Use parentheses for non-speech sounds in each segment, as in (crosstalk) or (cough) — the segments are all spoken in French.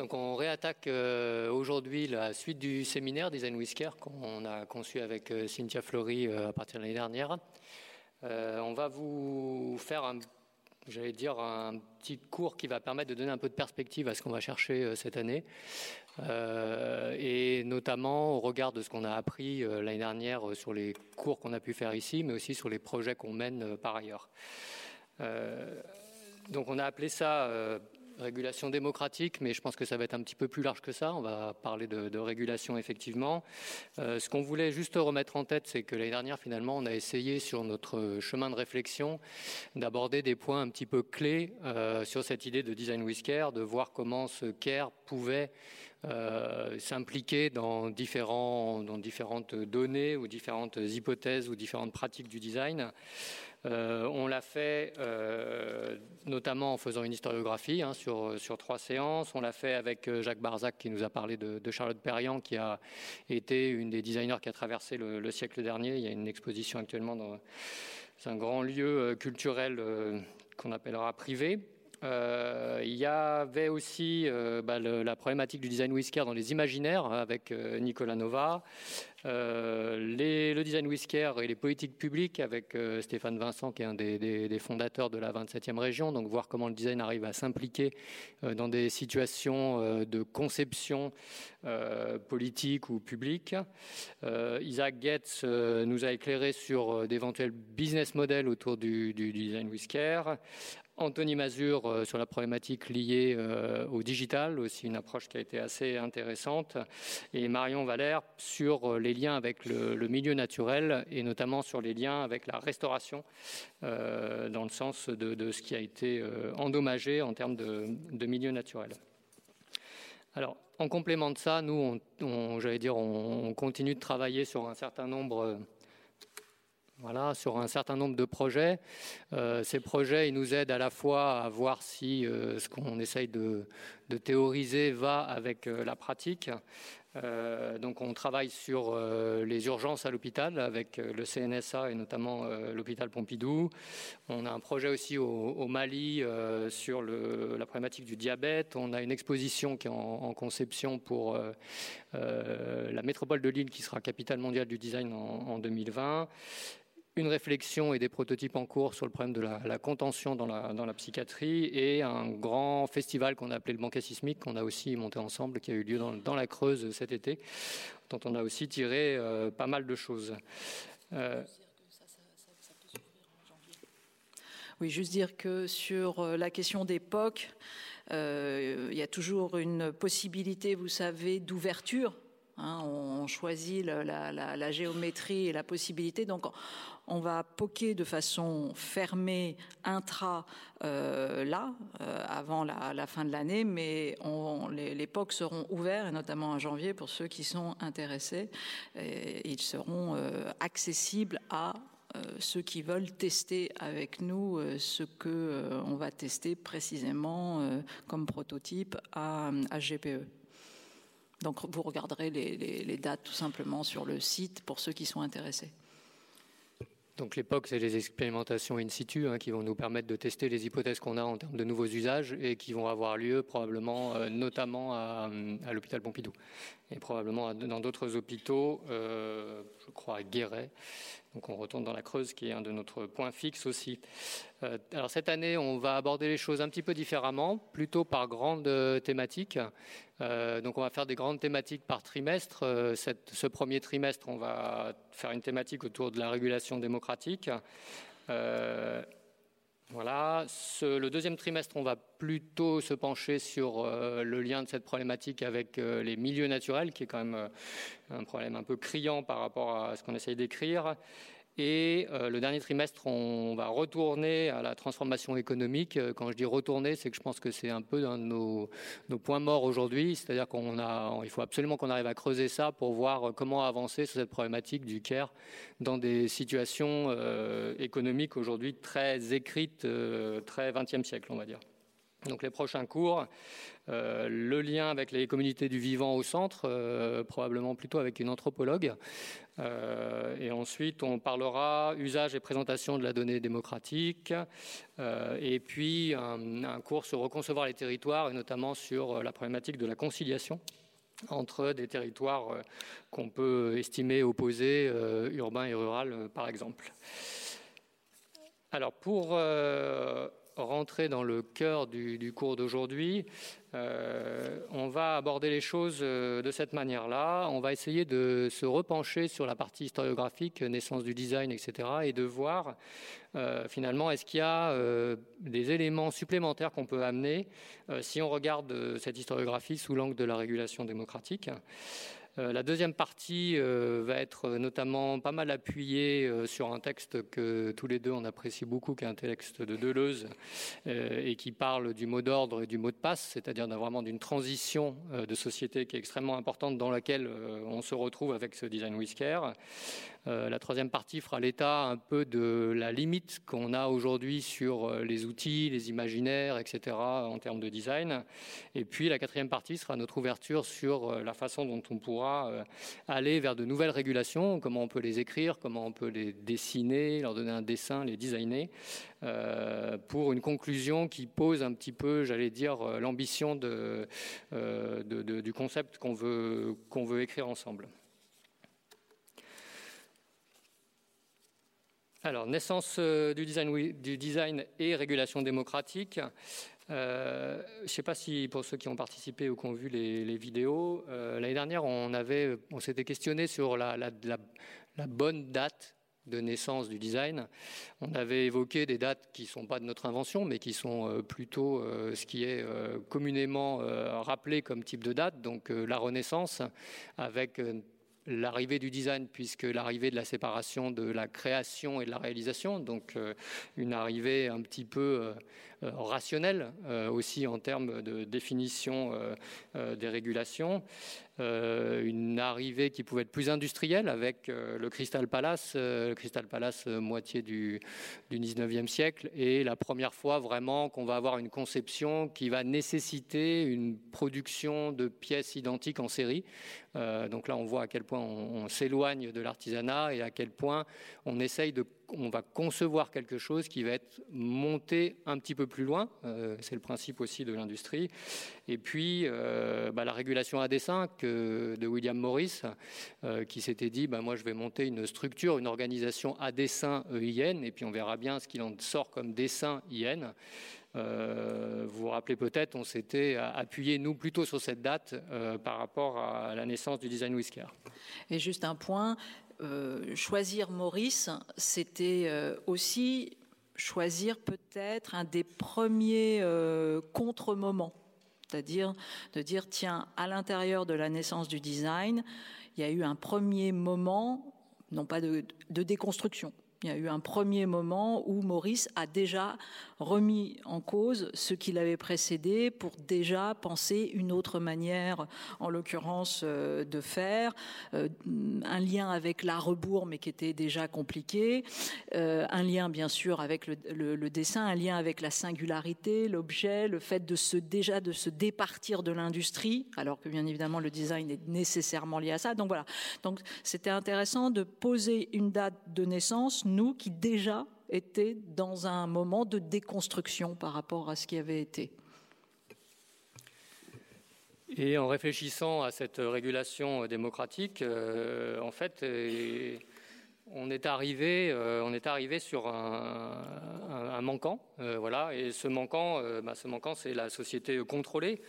Donc on réattaque aujourd'hui la suite du séminaire Design Whisker qu'on a conçu avec Cynthia Flory à partir de l'année dernière. on va vous faire un j'allais dire, un petit cours qui va permettre de donner un peu de perspective à ce qu'on va chercher euh, cette année, euh, et notamment au regard de ce qu'on a appris euh, l'année dernière sur les cours qu'on a pu faire ici, mais aussi sur les projets qu'on mène par ailleurs. donc on a appelé ça régulation démocratique, mais je pense que ça va être un petit peu plus large que ça. On va parler de, régulation effectivement. Euh, ce qu'on voulait juste remettre en tête, c'est que l'année dernière, finalement, on a essayé sur notre chemin de réflexion d'aborder des points un petit peu clés euh, sur cette idée de design with care, de voir comment ce care pouvait euh, s'impliquer dans, différents, dans différentes données ou différentes hypothèses ou différentes pratiques du design. Euh, on l'a fait euh, notamment en faisant une historiographie hein, sur, trois séances. On l'a fait avec euh, Jacques Barzac qui nous a parlé de, Charlotte Perriand qui a été une des designers qui a traversé le, siècle dernier. Il y a une exposition actuellement dans un grand lieu culturel qu'on appellera privé. Euh, il y avait aussi euh, bah, la problématique du design whisker dans les imaginaires avec euh, Nicolas Nova, le design whisker et les politiques publiques avec Stéphane Vincent qui est un des, fondateurs de la 27e région, donc voir comment le design arrive à s'impliquer dans des situations de conception politique ou publique. Isaac Getz nous a éclairé sur d'éventuels business models autour du, du design whisker. Anthony Mazur euh, sur la problématique liée euh, au digital, aussi une approche qui a été assez intéressante, et Marion Valère sur euh, les liens avec le, milieu naturel et notamment sur les liens avec la restauration, dans le sens de, ce qui a été endommagé en termes de, milieu naturel. Alors, en complément de ça, nous, j'allais dire, on, continue de travailler sur un certain nombre voilà, sur un certain nombre de projets. Euh, ces projets, ils nous aident à la fois à voir si euh, ce qu'on essaye de, théoriser va avec euh, la pratique. donc on travaille sur les urgences à l'hôpital avec le CNSA et notamment l'hôpital Pompidou. On a un projet aussi au, Mali sur la problématique du diabète. On a une exposition qui est en, conception pour la métropole de Lille qui sera capitale mondiale du design en 2020 une réflexion et des prototypes en cours sur le problème de la, contention dans la, la, psychiatrie et un grand festival qu'on a appelé le banquet sismique qu'on a aussi monté ensemble, qui a eu lieu dans, la Creuse cet été, dont on a aussi tiré euh, pas mal de choses. Euh, oui, juste dire que sur euh, la question d'époque, il y a toujours une possibilité, vous savez, d'ouverture Hein, on choisit la, géométrie et la possibilité. Donc, on va poker de façon fermée intra euh, là, euh, avant la, fin de l'année, mais les, POC seront ouverts, et notamment en janvier, pour ceux qui sont intéressés. ils seront euh, accessibles à ceux qui veulent tester avec nous ce que on va tester précisément comme prototype à GPE. Donc vous regarderez les, dates tout simplement sur le site pour ceux qui sont intéressés. Donc l'époque, c'est les expérimentations in situ hein, qui vont nous permettre de tester les hypothèses qu'on a en termes de nouveaux usages et qui vont avoir lieu probablement euh, notamment à, l'hôpital Pompidou. Et probablement dans d'autres hôpitaux, euh, je crois à Guéret, donc on retourne dans la Creuse, qui est un de notre points fixes aussi. Euh, alors cette année, on va aborder les choses un petit peu différemment, plutôt par grandes euh, thématiques. Euh, donc on va faire des grandes thématiques par trimestre. ce premier trimestre, on va faire une thématique autour de la régulation démocratique. Voilà. le deuxième trimestre, on va plutôt se pencher sur le lien de cette problématique avec les milieux naturels, qui est quand même un problème un peu criant par rapport à ce qu'on essaye d'écrire. Et euh, le dernier trimestre, on va retourner à la transformation économique. Euh, quand je dis retourner, c'est que je pense que c'est un peu un de nos, points morts aujourd'hui. C'est-à-dire qu'il faut absolument qu'on arrive à creuser ça pour voir comment avancer sur cette problématique du CARE dans des situations euh, économiques aujourd'hui très écrites, très 20e siècle, on va dire. Donc les prochains cours, euh, le lien avec les communautés du vivant au centre, euh, probablement plutôt avec une anthropologue. Euh, et ensuite, on parlera usage et présentation de la donnée démocratique. et puis, un, cours sur reconcevoir les territoires, et notamment sur la problématique de la conciliation entre des territoires qu'on peut estimer opposés, urbains et ruraux, par exemple. Alors, pour rentrer dans le cœur du, cours d'aujourd'hui, euh, on va aborder les choses euh, de cette manière-là. On va essayer de se repencher sur la partie historiographique, naissance du design, etc., et de voir euh, finalement est-ce qu'il y a des éléments supplémentaires qu'on peut amener si on regarde cette historiographie sous l'angle de la régulation démocratique. Euh, la deuxième partie euh, va être notamment pas mal appuyée euh, sur un texte que tous les deux on apprécie beaucoup, qui est un texte de Deleuze et qui parle du mot d'ordre et du mot de passe, c'est-à-dire vraiment d'une transition de société qui est extrêmement importante dans laquelle on se retrouve avec ce design whisker. Euh, la troisième partie fera l'état un peu de la limite qu'on a aujourd'hui sur euh, les outils, les imaginaires, etc. en termes de design. Et puis la quatrième partie sera notre ouverture sur euh, la façon dont on pourra aller vers de nouvelles régulations, comment on peut les écrire, comment on peut les dessiner, leur donner un dessin, les designer, pour une conclusion qui pose un petit peu, j'allais dire, l'ambition du concept qu'on veut écrire ensemble. Alors, naissance euh, du design, et régulation démocratique. Euh, je ne sais pas si pour ceux qui ont participé ou qui ont vu les, vidéos, euh, l'année dernière, on s'était questionné sur la, bonne date de naissance du design. On avait évoqué des dates qui ne sont pas de notre invention, mais qui sont plutôt ce qui est communément rappelé comme type de date, donc la Renaissance, avec l'arrivée du design, puisque l'arrivée de la séparation de la création et de la réalisation, donc euh, une arrivée un petit peu euh, euh, rationnelle aussi en termes de définition des régulations. Euh, une arrivée qui pouvait être plus industrielle avec euh, le Crystal Palace, euh, le Crystal Palace moitié du, du 19e siècle, et la première fois vraiment qu'on va avoir une conception qui va nécessiter une production de pièces identiques en série. donc là, on voit à quel point on s'éloigne de l'artisanat et à quel point on essaye de on va concevoir quelque chose qui va être monté un petit peu plus loin. Euh, c'est le principe aussi de l'industrie. Et puis, euh, bah, la régulation à dessin de William Morris, euh, qui s'était dit, bah, moi, je vais monter une structure, une organisation à dessin EIN, et puis on verra bien ce qu'il en sort comme dessin IN. vous vous rappelez peut-être, on s'était appuyé, nous, plutôt sur cette date par rapport à la naissance du design whisker. Et juste un point, euh, choisir Maurice, c'était euh, aussi choisir peut-être un des premiers euh, contre-moments, c'est-à-dire de dire, tiens, à l'intérieur de la naissance du design, il y a eu un premier moment, non pas de déconstruction, il y a eu un premier moment où Maurice a déjà remis en cause ce qu'il avait précédé pour déjà penser une autre manière, en l'occurrence, euh, de faire, euh, un lien avec la rebours, mais qui était déjà compliqué, euh, un lien bien sûr avec le, dessin, un lien avec la singularité, l'objet, le fait de se déjà de se départir de l'industrie, alors que bien évidemment le design est nécessairement lié à ça. Donc voilà. Donc c'était intéressant de poser une date de naissance, nous qui déjà était dans un moment de déconstruction par rapport à ce qui avait été. Et en réfléchissant à cette régulation démocratique, euh, en fait, euh, on est arrivé, euh, on est arrivé sur un, manquant, voilà. Et ce manquant, bah, ce manquant, c'est la société contrôlée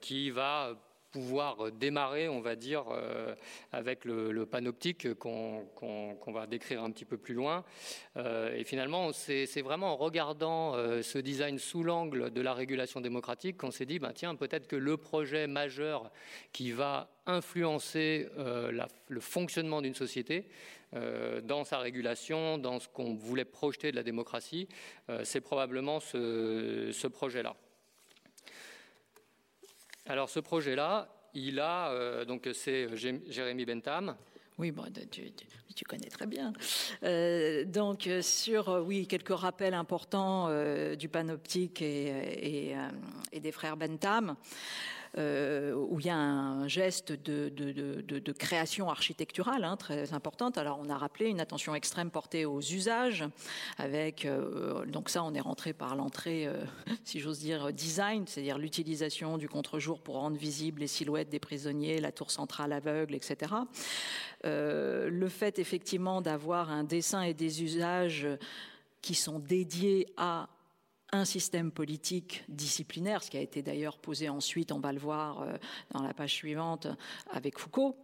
qui va pouvoir démarrer, on va dire, euh, avec le, panoptique qu'on va décrire un petit peu plus loin. Euh, et finalement, c'est vraiment en regardant euh, ce design sous l'angle de la régulation démocratique qu'on s'est dit, ben, tiens, peut-être que le projet majeur qui va influencer le fonctionnement d'une société, dans sa régulation, dans ce qu'on voulait projeter de la démocratie, c'est probablement ce projet-là. Alors ce projet-là, il a euh, donc c'est Jérémy Bentham. Oui, bon, tu, connais très bien. donc, sur, oui, quelques rappels importants du panoptique et, des frères Bentham. Euh, où il y a un geste de, création architecturale hein, très importante. Alors on a rappelé une attention extrême portée aux usages, avec euh, donc ça on est rentré par l'entrée, euh, (laughs) si j'ose dire, design, c'est-à-dire l'utilisation du contre-jour pour rendre visibles les silhouettes des prisonniers, la tour centrale aveugle, etc. le fait effectivement d'avoir un dessin et des usages qui sont dédiés à un système politique disciplinaire, ce qui a été d'ailleurs posé ensuite, on va le voir euh, dans la page suivante, avec Foucault.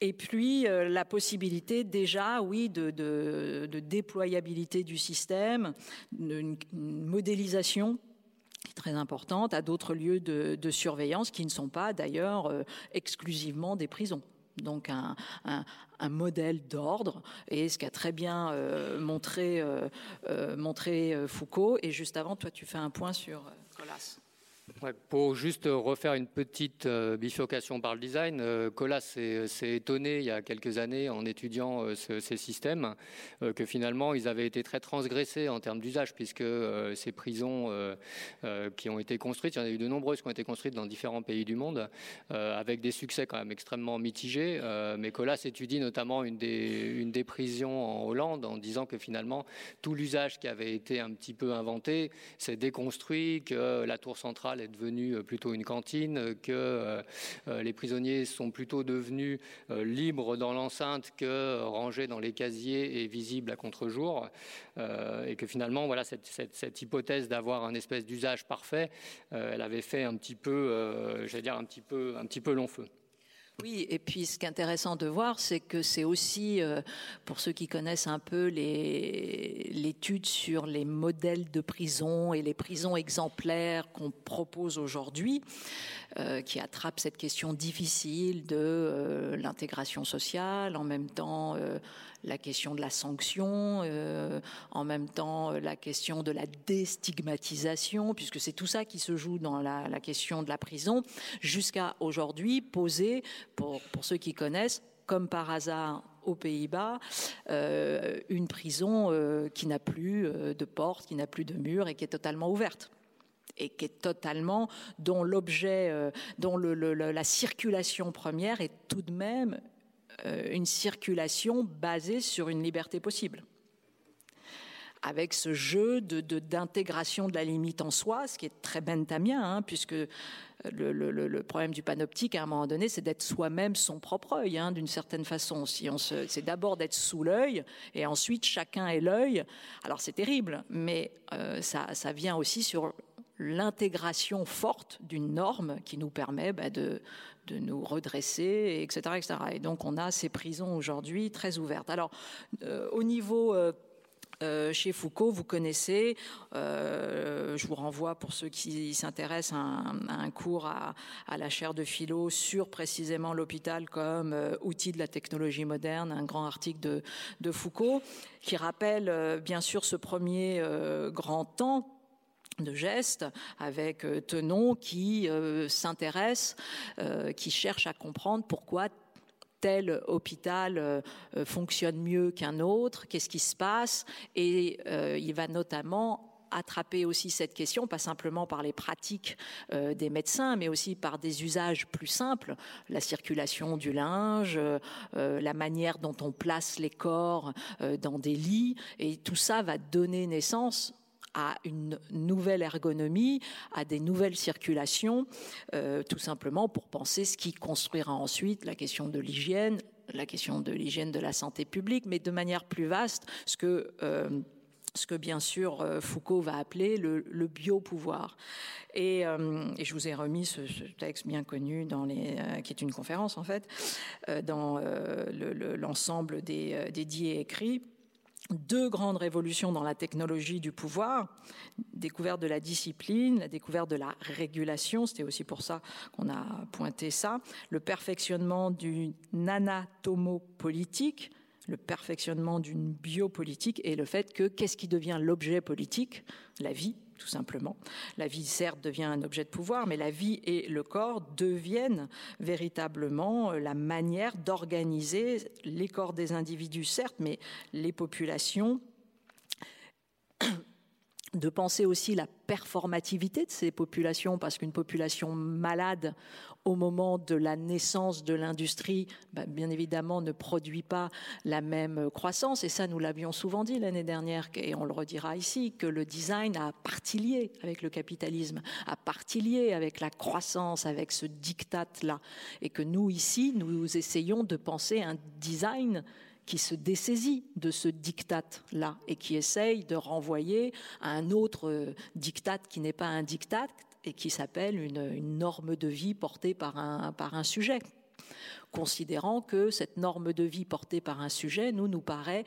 Et puis euh, la possibilité déjà, oui, de, déployabilité du système, une, modélisation très importante à d'autres lieux de, surveillance qui ne sont pas d'ailleurs euh, exclusivement des prisons donc un, modèle d'ordre, et ce qu'a très bien euh, montré, euh, euh, Foucault. Et juste avant, toi, tu fais un point sur Colas pour juste refaire une petite euh, bifurcation par le design, euh, Colas s'est étonné il y a quelques années en étudiant euh, ces systèmes que finalement ils avaient été très transgressés en termes d'usage puisque ces prisons qui ont été construites, il y en a eu de nombreuses qui ont été construites dans différents pays du monde avec des succès quand même extrêmement mitigés. mais Colas étudie notamment une des, une des prisons en Hollande en disant que finalement tout l'usage qui avait été un petit peu inventé s'est déconstruit, que la tour centrale est devenue euh, plutôt une cantine, que euh, euh, les prisonniers sont plutôt devenus libres dans l'enceinte que rangés dans les casiers et visibles à contre-jour, et que finalement, voilà, cette, hypothèse d'avoir un espèce d'usage parfait, elle avait fait un petit peu, j'allais dire un petit peu, un petit peu long feu. Oui, et puis ce qui est intéressant de voir, c'est que c'est aussi, euh, pour ceux qui connaissent un peu l'étude sur les modèles de prison et les prisons exemplaires qu'on propose aujourd'hui, euh, qui attrape cette question difficile de euh, l'intégration sociale, en même temps la question de la sanction, euh, en même temps euh, la question de la déstigmatisation, puisque c'est tout ça qui se joue dans la, question de la prison, jusqu'à aujourd'hui poser, pour, ceux qui connaissent, comme par hasard aux Pays-Bas, euh, une prison qui n'a plus de porte, qui n'a plus de mur et qui est totalement ouverte. Et qui est totalement dont l'objet, dont la circulation première est tout de même une circulation basée sur une liberté possible avec ce jeu d'intégration de, de, la limite en soi, ce qui est très benthamien, hein, puisque le, problème du panoptique, à un moment donné, c'est d'être soi-même son propre œil, hein, d'une certaine façon. Si c'est d'abord d'être sous l'œil, et ensuite chacun est l'œil. Alors c'est terrible, mais euh, ça, ça, vient aussi sur l'intégration forte d'une norme qui nous permet bah, de, de nous redresser, etc., etc. Et donc on a ces prisons aujourd'hui très ouvertes. Alors euh, au niveau euh, euh, chez Foucault, vous connaissez, je vous renvoie pour ceux qui s'intéressent à, un cours à, la chaire de philo sur précisément l'hôpital comme outil de la technologie moderne, un grand article de, de Foucault qui rappelle bien sûr ce premier grand temps de gestes avec euh, Tenon qui euh, s'intéresse, euh, qui cherche à comprendre pourquoi tel hôpital fonctionne mieux qu'un autre, qu'est-ce qui se passe, et il va notamment attraper aussi cette question, pas simplement par les pratiques des médecins, mais aussi par des usages plus simples, la circulation du linge, la manière dont on place les corps dans des lits, et tout ça va donner naissance à une nouvelle ergonomie, à des nouvelles circulations, euh, tout simplement pour penser ce qui construira ensuite la question de l'hygiène, la question de l'hygiène de la santé publique, mais de manière plus vaste, ce que euh, ce que bien sûr euh, Foucault va appeler le, biopouvoir. Et, je vous ai remis ce, texte bien connu dans les, qui est une conférence en fait, dans l'ensemble des, des et écrits deux grandes révolutions dans la technologie du pouvoir, découverte de la discipline, la découverte de la régulation, c'était aussi pour ça qu'on a pointé ça, le perfectionnement d'une anatomopolitique, le perfectionnement d'une biopolitique et le fait que qu'est-ce qui devient l'objet politique? La vie, tout simplement. La vie, certes, devient un objet de pouvoir, mais la vie et le corps deviennent véritablement la manière d'organiser les corps des individus, certes, mais les populations (coughs) de penser aussi la performativité de ces populations, parce qu'une population malade au moment de la naissance de l'industrie, bah, bien évidemment, ne produit pas la même croissance. Et ça, nous l'avions souvent dit l'année dernière, et on le redira ici, que le design a partie liée avec le capitalisme, a partie liée avec la croissance, avec ce diktat-là. Et que nous, ici, nous essayons de penser un design qui se dessaisit de ce diktat-là et qui essaye de renvoyer à un autre diktat qui n'est pas un diktat et qui s'appelle une, norme de vie portée par un, par un sujet, considérant que cette norme de vie portée par un sujet nous nous paraît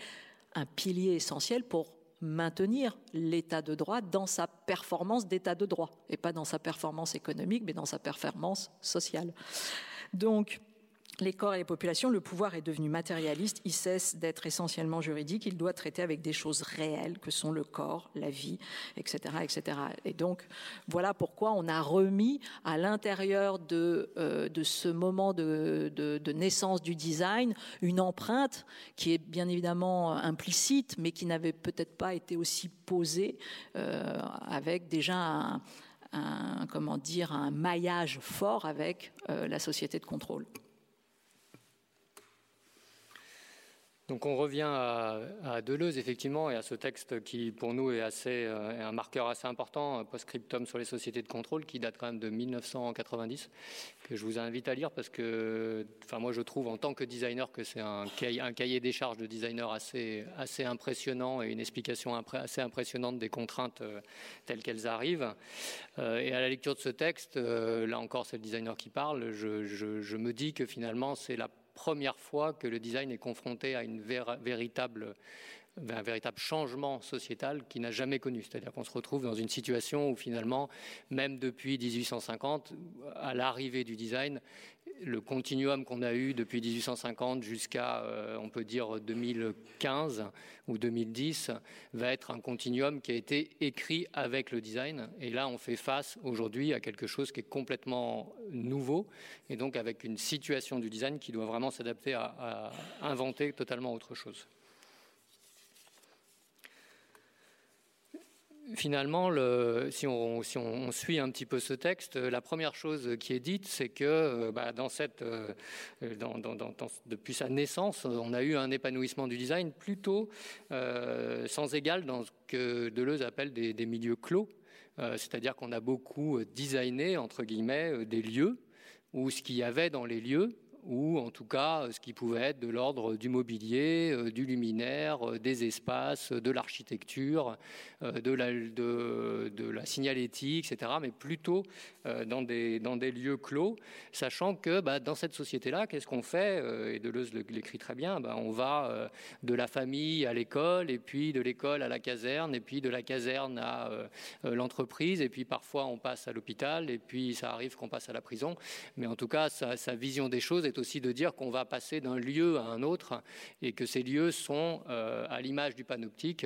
un pilier essentiel pour maintenir l'état de droit dans sa performance d'état de droit, et pas dans sa performance économique, mais dans sa performance sociale. Donc, les corps et les populations, le pouvoir est devenu matérialiste, il cesse d'être essentiellement juridique, il doit traiter avec des choses réelles que sont le corps, la vie, etc. etc. Et donc, voilà pourquoi on a remis à l'intérieur de, euh, ce moment de, naissance du design une empreinte qui est bien évidemment implicite, mais qui n'avait peut-être pas été aussi posée euh, avec déjà un, un, comment dire, un maillage fort avec euh, la société de contrôle. Donc on revient à, Deleuze effectivement et à ce texte qui pour nous est, assez, euh, un marqueur assez important, post-scriptum sur les sociétés de contrôle qui date quand même de 1990, que je vous invite à lire parce que enfin, moi je trouve en tant que designer que c'est un cahier, des charges de designer assez, assez impressionnant et une explication assez impressionnante des contraintes euh, telles qu'elles arrivent. Euh, et à la lecture de ce texte, là encore c'est le designer qui parle, je me dis que finalement c'est la première fois que le design est confronté à un véritable changement sociétal qui n'a jamais connu. C'est-à-dire qu'on se retrouve dans une situation où finalement, même depuis 1850, à l'arrivée du design, le continuum qu'on a eu depuis 1850 jusqu'à, euh, on peut dire, 2015 ou 2010, va être un continuum qui a été écrit avec le design. Et là, on fait face aujourd'hui à quelque chose qui est complètement nouveau, et donc avec une situation du design qui doit vraiment s'adapter à inventer totalement autre chose. Finalement, si, on, suit un petit peu ce texte, la première chose qui est dite, c'est que euh, bah, euh, depuis sa naissance, on a eu un épanouissement du design plutôt euh, sans égal dans ce que Deleuze appelle des milieux clos. C'est-à-dire qu'on a beaucoup designé, entre guillemets, des lieux, où ce qu'il y avait dans les lieux, ou en tout cas euh, ce qui pouvait être de l'ordre du mobilier, euh, du luminaire, euh, des espaces, de l'architecture, de la, signalétique, etc., mais plutôt dans des, dans des lieux clos, sachant que bah, dans cette société-là, qu'est-ce qu'on fait Et Deleuze l'écrit très bien, bah, on va de la famille à l'école, et puis de l'école à la caserne, et puis de la caserne à l'entreprise, et puis parfois on passe à l'hôpital, et puis ça arrive qu'on passe à la prison, mais en tout cas, sa, sa vision des choses est aussi de dire qu'on va passer d'un lieu à un autre et que ces lieux sont, euh, à l'image du panoptique,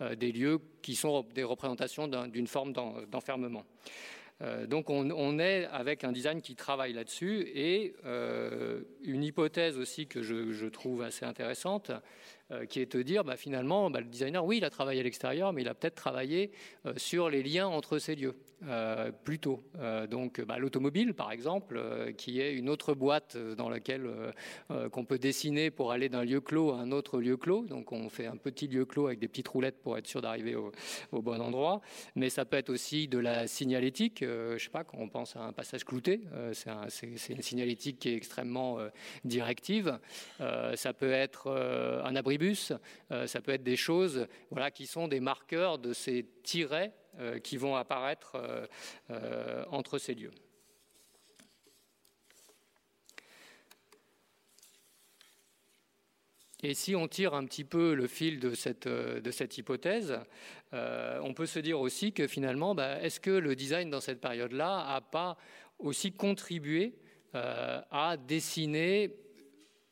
euh, des lieux qui sont des représentations d'une forme d'enfermement. Euh, donc on, est avec un design qui travaille là-dessus et une hypothèse aussi que je, trouve assez intéressante, qui est de dire bah, finalement bah, le designer, oui, il a travaillé à l'extérieur, mais il a peut-être travaillé sur les liens entre ces lieux. Euh, plutôt. Euh, donc bah, l'automobile, par exemple, euh, qui est une autre boîte dans laquelle qu'on peut dessiner pour aller d'un lieu clos à un autre lieu clos. Donc on fait un petit lieu clos avec des petites roulettes pour être sûr d'arriver au, bon endroit. Mais ça peut être aussi de la signalétique. je sais pas, quand on pense à un passage clouté, c'est une signalétique qui est extrêmement directive. ça peut être un abribus. ça peut être des choses, voilà, qui sont des marqueurs de ces tirets qui vont apparaître euh, euh, entre ces lieux. Et si on tire un petit peu le fil de cette, de cette hypothèse, on peut se dire aussi que finalement, bah, est-ce que le design dans cette période-là n'a pas aussi contribué à dessiner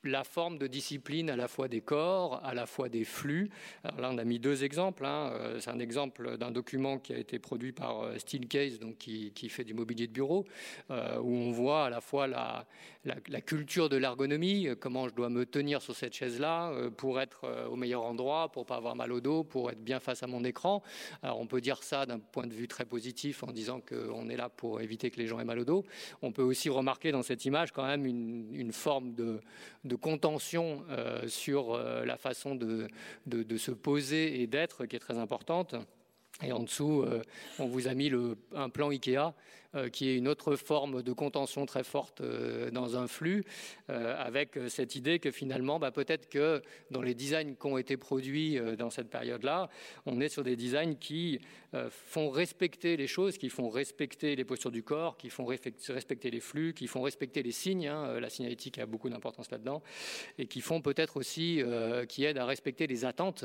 la forme de discipline à la fois des corps, à la fois des flux. Alors là, on a mis deux exemples. Hein. Euh, c'est un exemple d'un document qui a été produit par euh, Steelcase, donc qui, fait du mobilier de bureau, euh, où on voit à la fois la, culture de l'ergonomie, comment je dois me tenir sur cette chaise-là pour être au meilleur endroit, pour pas avoir mal au dos, pour être bien face à mon écran. Alors on peut dire ça d'un point de vue très positif en disant qu'on est là pour éviter que les gens aient mal au dos. On peut aussi remarquer dans cette image quand même une, forme de contention euh, sur euh, la façon de, de, se poser et d'être qui est très importante. Et en dessous, euh, on vous a mis un plan IKEA euh, qui est une autre forme de contention très forte euh, dans un flux, avec cette idée que finalement, bah, peut-être que dans les designs qui ont été produits dans cette période-là, on est sur des designs qui font respecter les choses, qui font respecter les postures du corps, qui font respecter les flux, qui font respecter les signes. Hein, la signalétique a beaucoup d'importance là-dedans, et qui font peut-être aussi, qui aident à respecter les attentes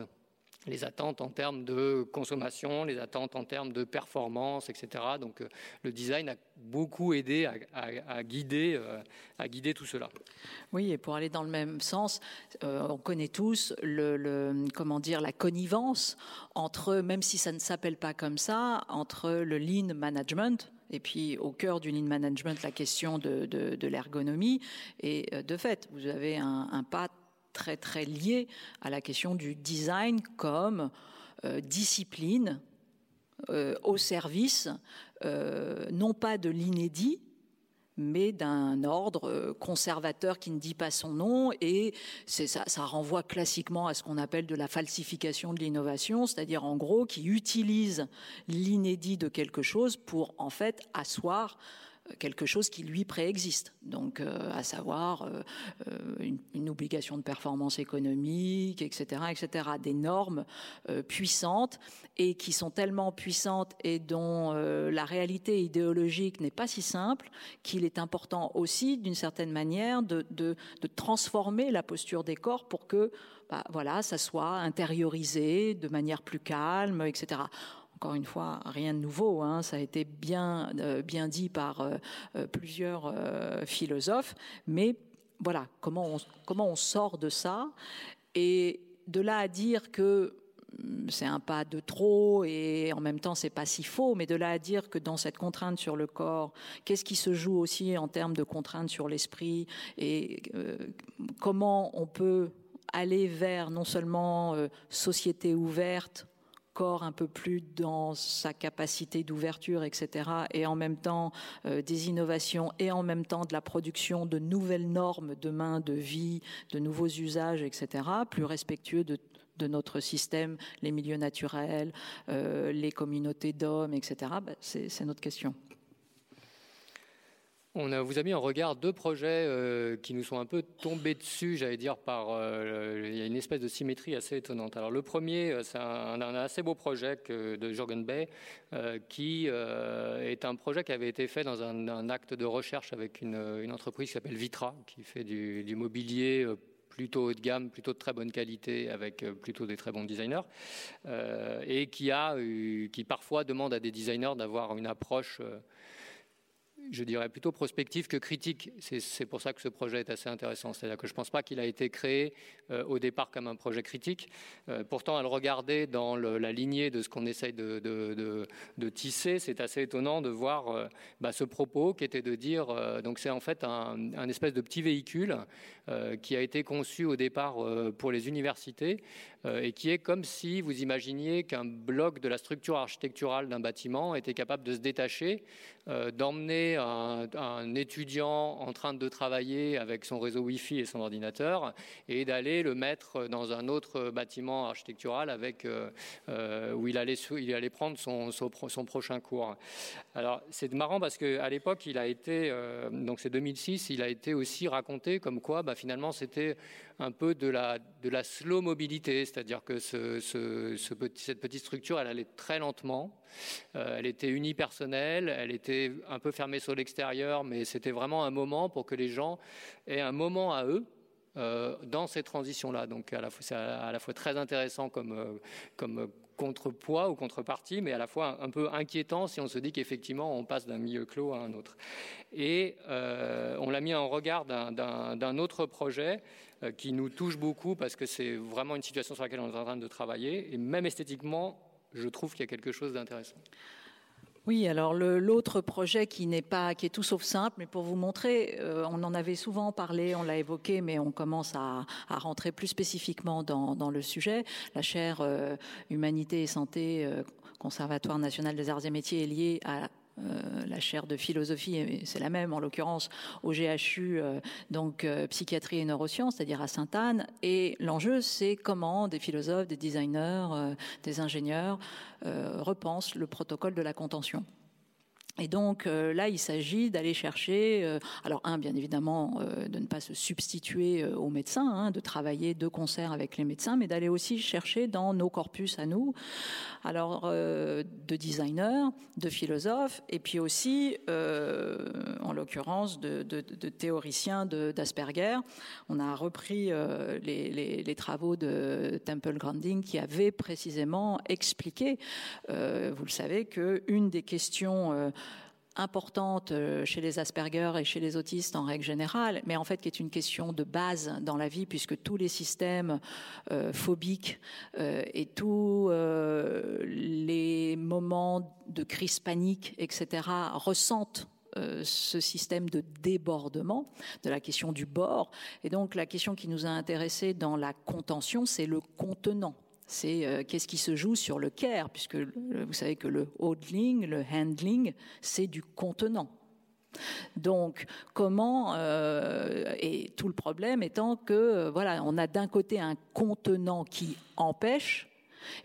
les attentes en termes de consommation, les attentes en termes de performance, etc. Donc euh, le design a beaucoup aidé à, guider, euh, à guider tout cela. Oui, et pour aller dans le même sens, euh, on connaît tous la connivence entre, même si ça ne s'appelle pas comme ça, entre le lean management, et puis au cœur du lean management, la question de, l'ergonomie. Et de fait, vous avez un pas très très lié à la question du design comme euh, discipline euh, au service euh, non pas de l'inédit, mais d'un ordre conservateur qui ne dit pas son nom, et ça, ça renvoie classiquement à ce qu'on appelle de la falsification de l'innovation, c'est-à-dire en gros qui utilise l'inédit de quelque chose pour en fait asseoir quelque chose qui lui préexiste, donc euh, à savoir euh, euh, une, obligation de performance économique, etc., etc., des normes puissantes et qui sont tellement puissantes et dont la réalité idéologique n'est pas si simple qu'il est important aussi, d'une certaine manière, de, transformer la posture des corps pour que, bah, voilà, ça soit intériorisé de manière plus calme, etc encore une fois, rien de nouveau, hein. ça a été bien, euh, bien dit par euh, euh, plusieurs philosophes, mais voilà, comment on, comment on sort de ça? Et de là à dire que hum, c'est un pas de trop et en même temps c'est pas si faux, mais de là à dire que dans cette contrainte sur le corps, qu'est-ce qui se joue aussi en termes de contrainte sur l'esprit et comment on peut aller vers non seulement société ouverte corps un peu plus dans sa capacité d'ouverture, etc., et en même temps euh, des innovations, et en même temps de la production de nouvelles normes demain de vie, de nouveaux usages, etc., plus respectueux de, notre système, les milieux naturels, euh, les communautés d'hommes, etc., bah, c'est notre question. On vous a mis en regard deux projets euh, qui nous sont un peu tombés dessus, j'allais dire, par. Euh, une espèce de symétrie assez étonnante. Alors, le premier, euh, c'est un, assez beau projet de Jorgen Bay, qui est un projet qui avait été fait dans un, acte de recherche avec une, entreprise qui s'appelle Vitra, qui fait du, mobilier plutôt haut de gamme, plutôt de très bonne qualité, avec plutôt des très bons designers, et qui, a, qui parfois demande à des designers d'avoir une approche je dirais plutôt prospectif que critique. C'est pour ça que ce projet est assez intéressant. C'est-à-dire que je ne pense pas qu'il a été créé euh, au départ comme un projet critique. Euh, pourtant, à le regarder dans la lignée de ce qu'on essaye de, tisser, c'est assez étonnant de voir euh, bah, ce propos qui était de dire, donc c'est en fait un, un, espèce de petit véhicule qui a été conçu au départ pour les universités et qui est comme si vous imaginiez qu'un bloc de la structure architecturale d'un bâtiment était capable de se détacher euh, d'emmener un, étudiant en train de travailler avec son réseau Wi-Fi et son ordinateur et d'aller le mettre dans un autre bâtiment architectural avec, euh, euh, où il allait, il allait prendre son, son, prochain cours. Alors c'est marrant parce qu'à l'époque, il a été, donc c'est 2006, il a été aussi raconté comme quoi bah, finalement c'était un peu de la, de la slow mobilité, c'est-à-dire que ce, cette petite structure, elle allait très lentement, euh, elle était unipersonnelle, elle était un peu fermée sur l'extérieur, mais c'était vraiment un moment pour que les gens aient un moment à eux, dans ces transitions-là. Donc c'est à la fois très intéressant comme, comme contrepoids ou contrepartie, mais à la fois un, peu inquiétant si on se dit qu'effectivement on passe d'un milieu clos à un autre. Et on l'a mis en regard d'un autre projet qui nous touche beaucoup parce que c'est vraiment une situation sur laquelle on est en train de travailler. Et même esthétiquement, je trouve qu'il y a quelque chose d'intéressant. Oui, alors l'autre projet qui n'est pas, qui est tout sauf simple, mais pour vous montrer, euh, on en avait souvent parlé, on l'a évoqué, mais on commence à, rentrer plus spécifiquement dans, le sujet. La chaire euh, Humanité et Santé, euh, Conservatoire national des arts et métiers, est liée à euh, la chaire de philosophie, c'est la même en l'occurrence au GHU, euh, donc euh, psychiatrie et neurosciences, c'est-à-dire à Sainte-Anne. Et l'enjeu, c'est comment des philosophes, des designers, des ingénieurs repensent le protocole de la contention. Et donc euh, là, il s'agit d'aller chercher, euh, alors un, bien évidemment, euh, de ne pas se substituer aux médecins, hein, de travailler de concert avec les médecins, mais d'aller aussi chercher dans nos corpus à nous, alors de designers, de philosophes, et puis aussi, en l'occurrence, de, théoriciens d'Asperger. On a repris les, les, travaux de Temple Grandin qui avait précisément expliqué, vous le savez, qu'une des questions importante euh, chez les Asperger et chez les autistes en règle générale, mais en fait qui est une question de base dans la vie puisque tous les systèmes euh, phobiques euh, et tous les moments de crise panique, etc., ressentent ce système de débordement, de la question du bord. Et donc la question qui nous a intéressés dans la contention, c'est le contenant c'est euh, qu'est-ce qui se joue sur le care, puisque vous savez que le holding, le handling, c'est du contenant. Donc, comment euh, et tout le problème étant que voilà, on a d'un côté un contenant qui empêche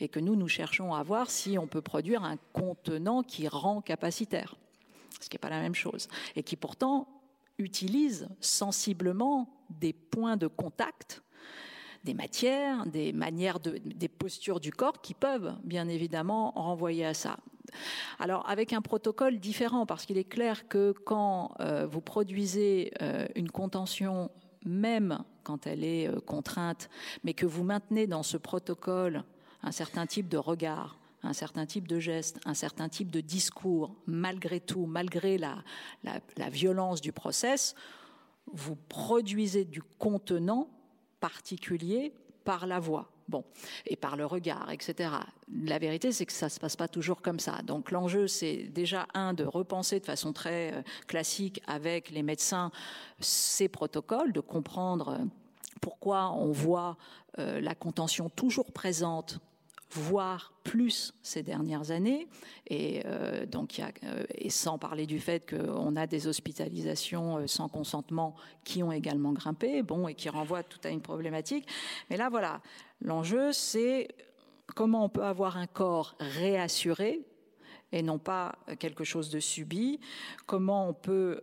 et que nous nous cherchons à voir si on peut produire un contenant qui rend capacitaire, ce qui n'est pas la même chose et qui pourtant utilise sensiblement des points de contact des matières, des manières, des postures du corps qui peuvent bien évidemment renvoyer à ça. Alors avec un protocole différent, parce qu'il est clair que quand euh, vous produisez euh, une contention, même quand elle est euh, contrainte, mais que vous maintenez dans ce protocole un certain type de regard, un certain type de geste, un certain type de discours, malgré tout, malgré la, la violence du process, vous produisez du contenant particulier par la voix. Bon, et par le regard, etc. La vérité, c'est que ça se passe pas toujours comme ça. Donc l'enjeu, c'est déjà un de repenser de façon très euh, classique avec les médecins ces protocoles, de comprendre euh, pourquoi on voit euh, la contention toujours présente voire plus ces dernières années, et euh, donc y a, euh, et sans parler du fait qu'on a des hospitalisations euh, sans consentement qui ont également grimpé, bon, et qui renvoient tout à une problématique. Mais là, voilà, l'enjeu, c'est comment on peut avoir un corps réassuré et non pas quelque chose de subi, comment on peut,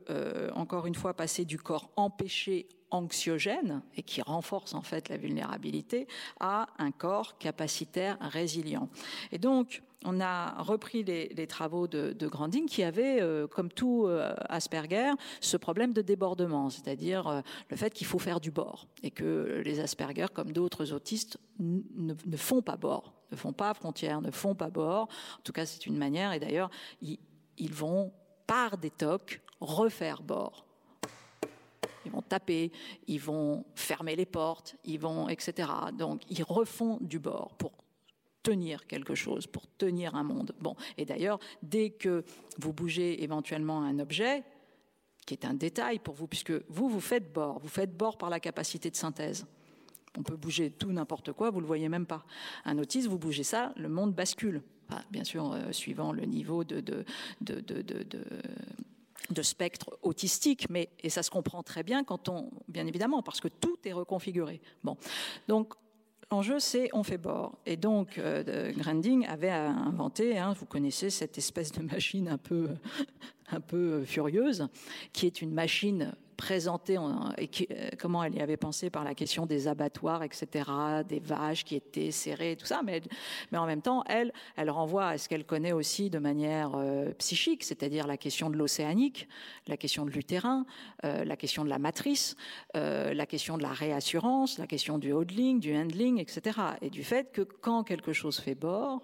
encore une fois, passer du corps empêché anxiogène et qui renforce en fait la vulnérabilité à un corps capacitaire résilient. Et donc, on a repris les, travaux de, de, Grandin qui avait, euh, comme tout euh, Asperger, ce problème de débordement, c'est-à-dire euh, le fait qu'il faut faire du bord et que les Asperger, comme d'autres autistes, ne, font pas bord, ne font pas frontière, ne font pas bord. En tout cas, c'est une manière. Et d'ailleurs, ils, ils vont par des tocs refaire bord ils vont taper, ils vont fermer les portes, ils vont, etc. Donc, ils refont du bord pour tenir quelque chose, pour tenir un monde. Bon, et d'ailleurs, dès que vous bougez éventuellement un objet, qui est un détail pour vous, puisque vous, vous faites bord, vous faites bord par la capacité de synthèse. On peut bouger tout n'importe quoi, vous le voyez même pas. Un autiste, vous bougez ça, le monde bascule. bien sûr, euh, suivant le niveau de, de, de, de de spectre autistique, mais et ça se comprend très bien quand on, bien évidemment, parce que tout est reconfiguré. Bon, donc L'enjeu, c'est on fait bord. Et donc, euh, Granding avait inventé, hein, vous connaissez cette espèce de machine un peu, (laughs) un peu furieuse, qui est une machine présentée et euh, comment elle y avait pensé par la question des abattoirs, etc., des vaches qui étaient serrées, tout ça. Mais, mais en même temps, elle, elle renvoie à ce qu'elle connaît aussi de manière euh, psychique, c'est-à-dire la question de l'océanique, la question de l'utérin, euh, la question de la matrice, la question de la réassurance, la question du holding, du handling, etc. Et du fait que quand quelque chose fait bord,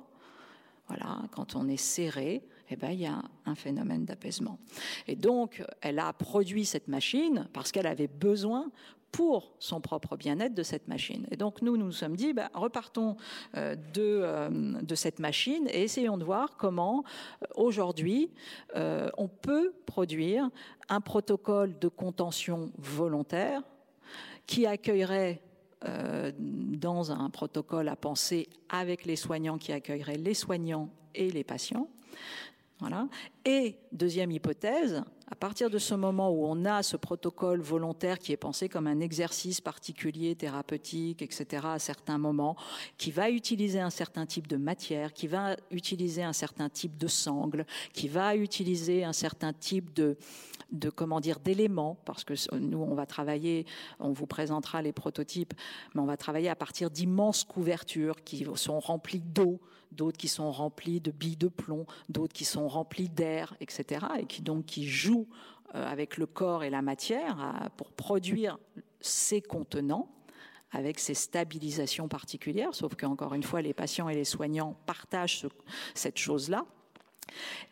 voilà, quand on est serré, eh ben, il y a un phénomène d'apaisement. Et donc, elle a produit cette machine parce qu'elle avait besoin pour son propre bien-être de cette machine. Et donc nous, nous sommes dit, bah, repartons euh, de, euh, de, cette machine et essayons de voir comment euh, aujourd'hui on peut produire un protocole de contention volontaire qui accueillerait dans un protocole à penser avec les soignants qui accueilleraient les soignants et les patients, Voilà. Et deuxième hypothèse, à partir de ce moment où on a ce protocole volontaire qui est pensé comme un exercice particulier, thérapeutique, etc., à certains moments, qui va utiliser un certain type de matière, qui va utiliser un certain type de sangle, qui va utiliser un certain type de, de comment dire d'éléments parce que nous on va travailler on vous présentera les prototypes mais on va travailler à partir d'immenses couvertures qui sont remplies d'eau d'autres qui sont remplis de billes de plomb, d'autres qui sont remplis d'air, etc., et qui donc qui jouent euh, avec le corps et la matière pour produire ces contenants avec ces stabilisations particulières, sauf qu'encore une fois, les patients et les soignants partagent cette chose-là.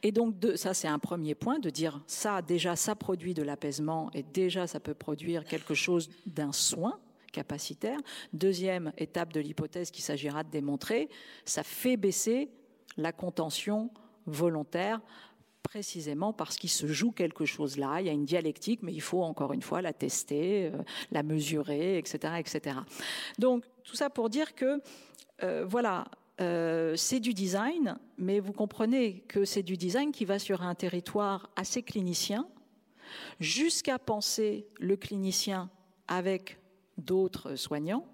Et donc, ça, c'est un premier point, de dire ça, déjà, ça produit de l'apaisement et déjà, ça peut produire quelque chose d'un soin, capacitaire. Deuxième étape de l'hypothèse qu'il s'agira de démontrer, ça fait baisser la contention volontaire précisément parce qu'il se joue quelque chose là, il y a une dialectique, mais il faut encore une fois la tester, euh, la mesurer, etc., etc. Donc tout ça pour dire que euh, voilà, euh, c'est du design, mais vous comprenez que c'est du design qui va sur un territoire assez clinicien, jusqu'à penser le clinicien avec d'autres soignants,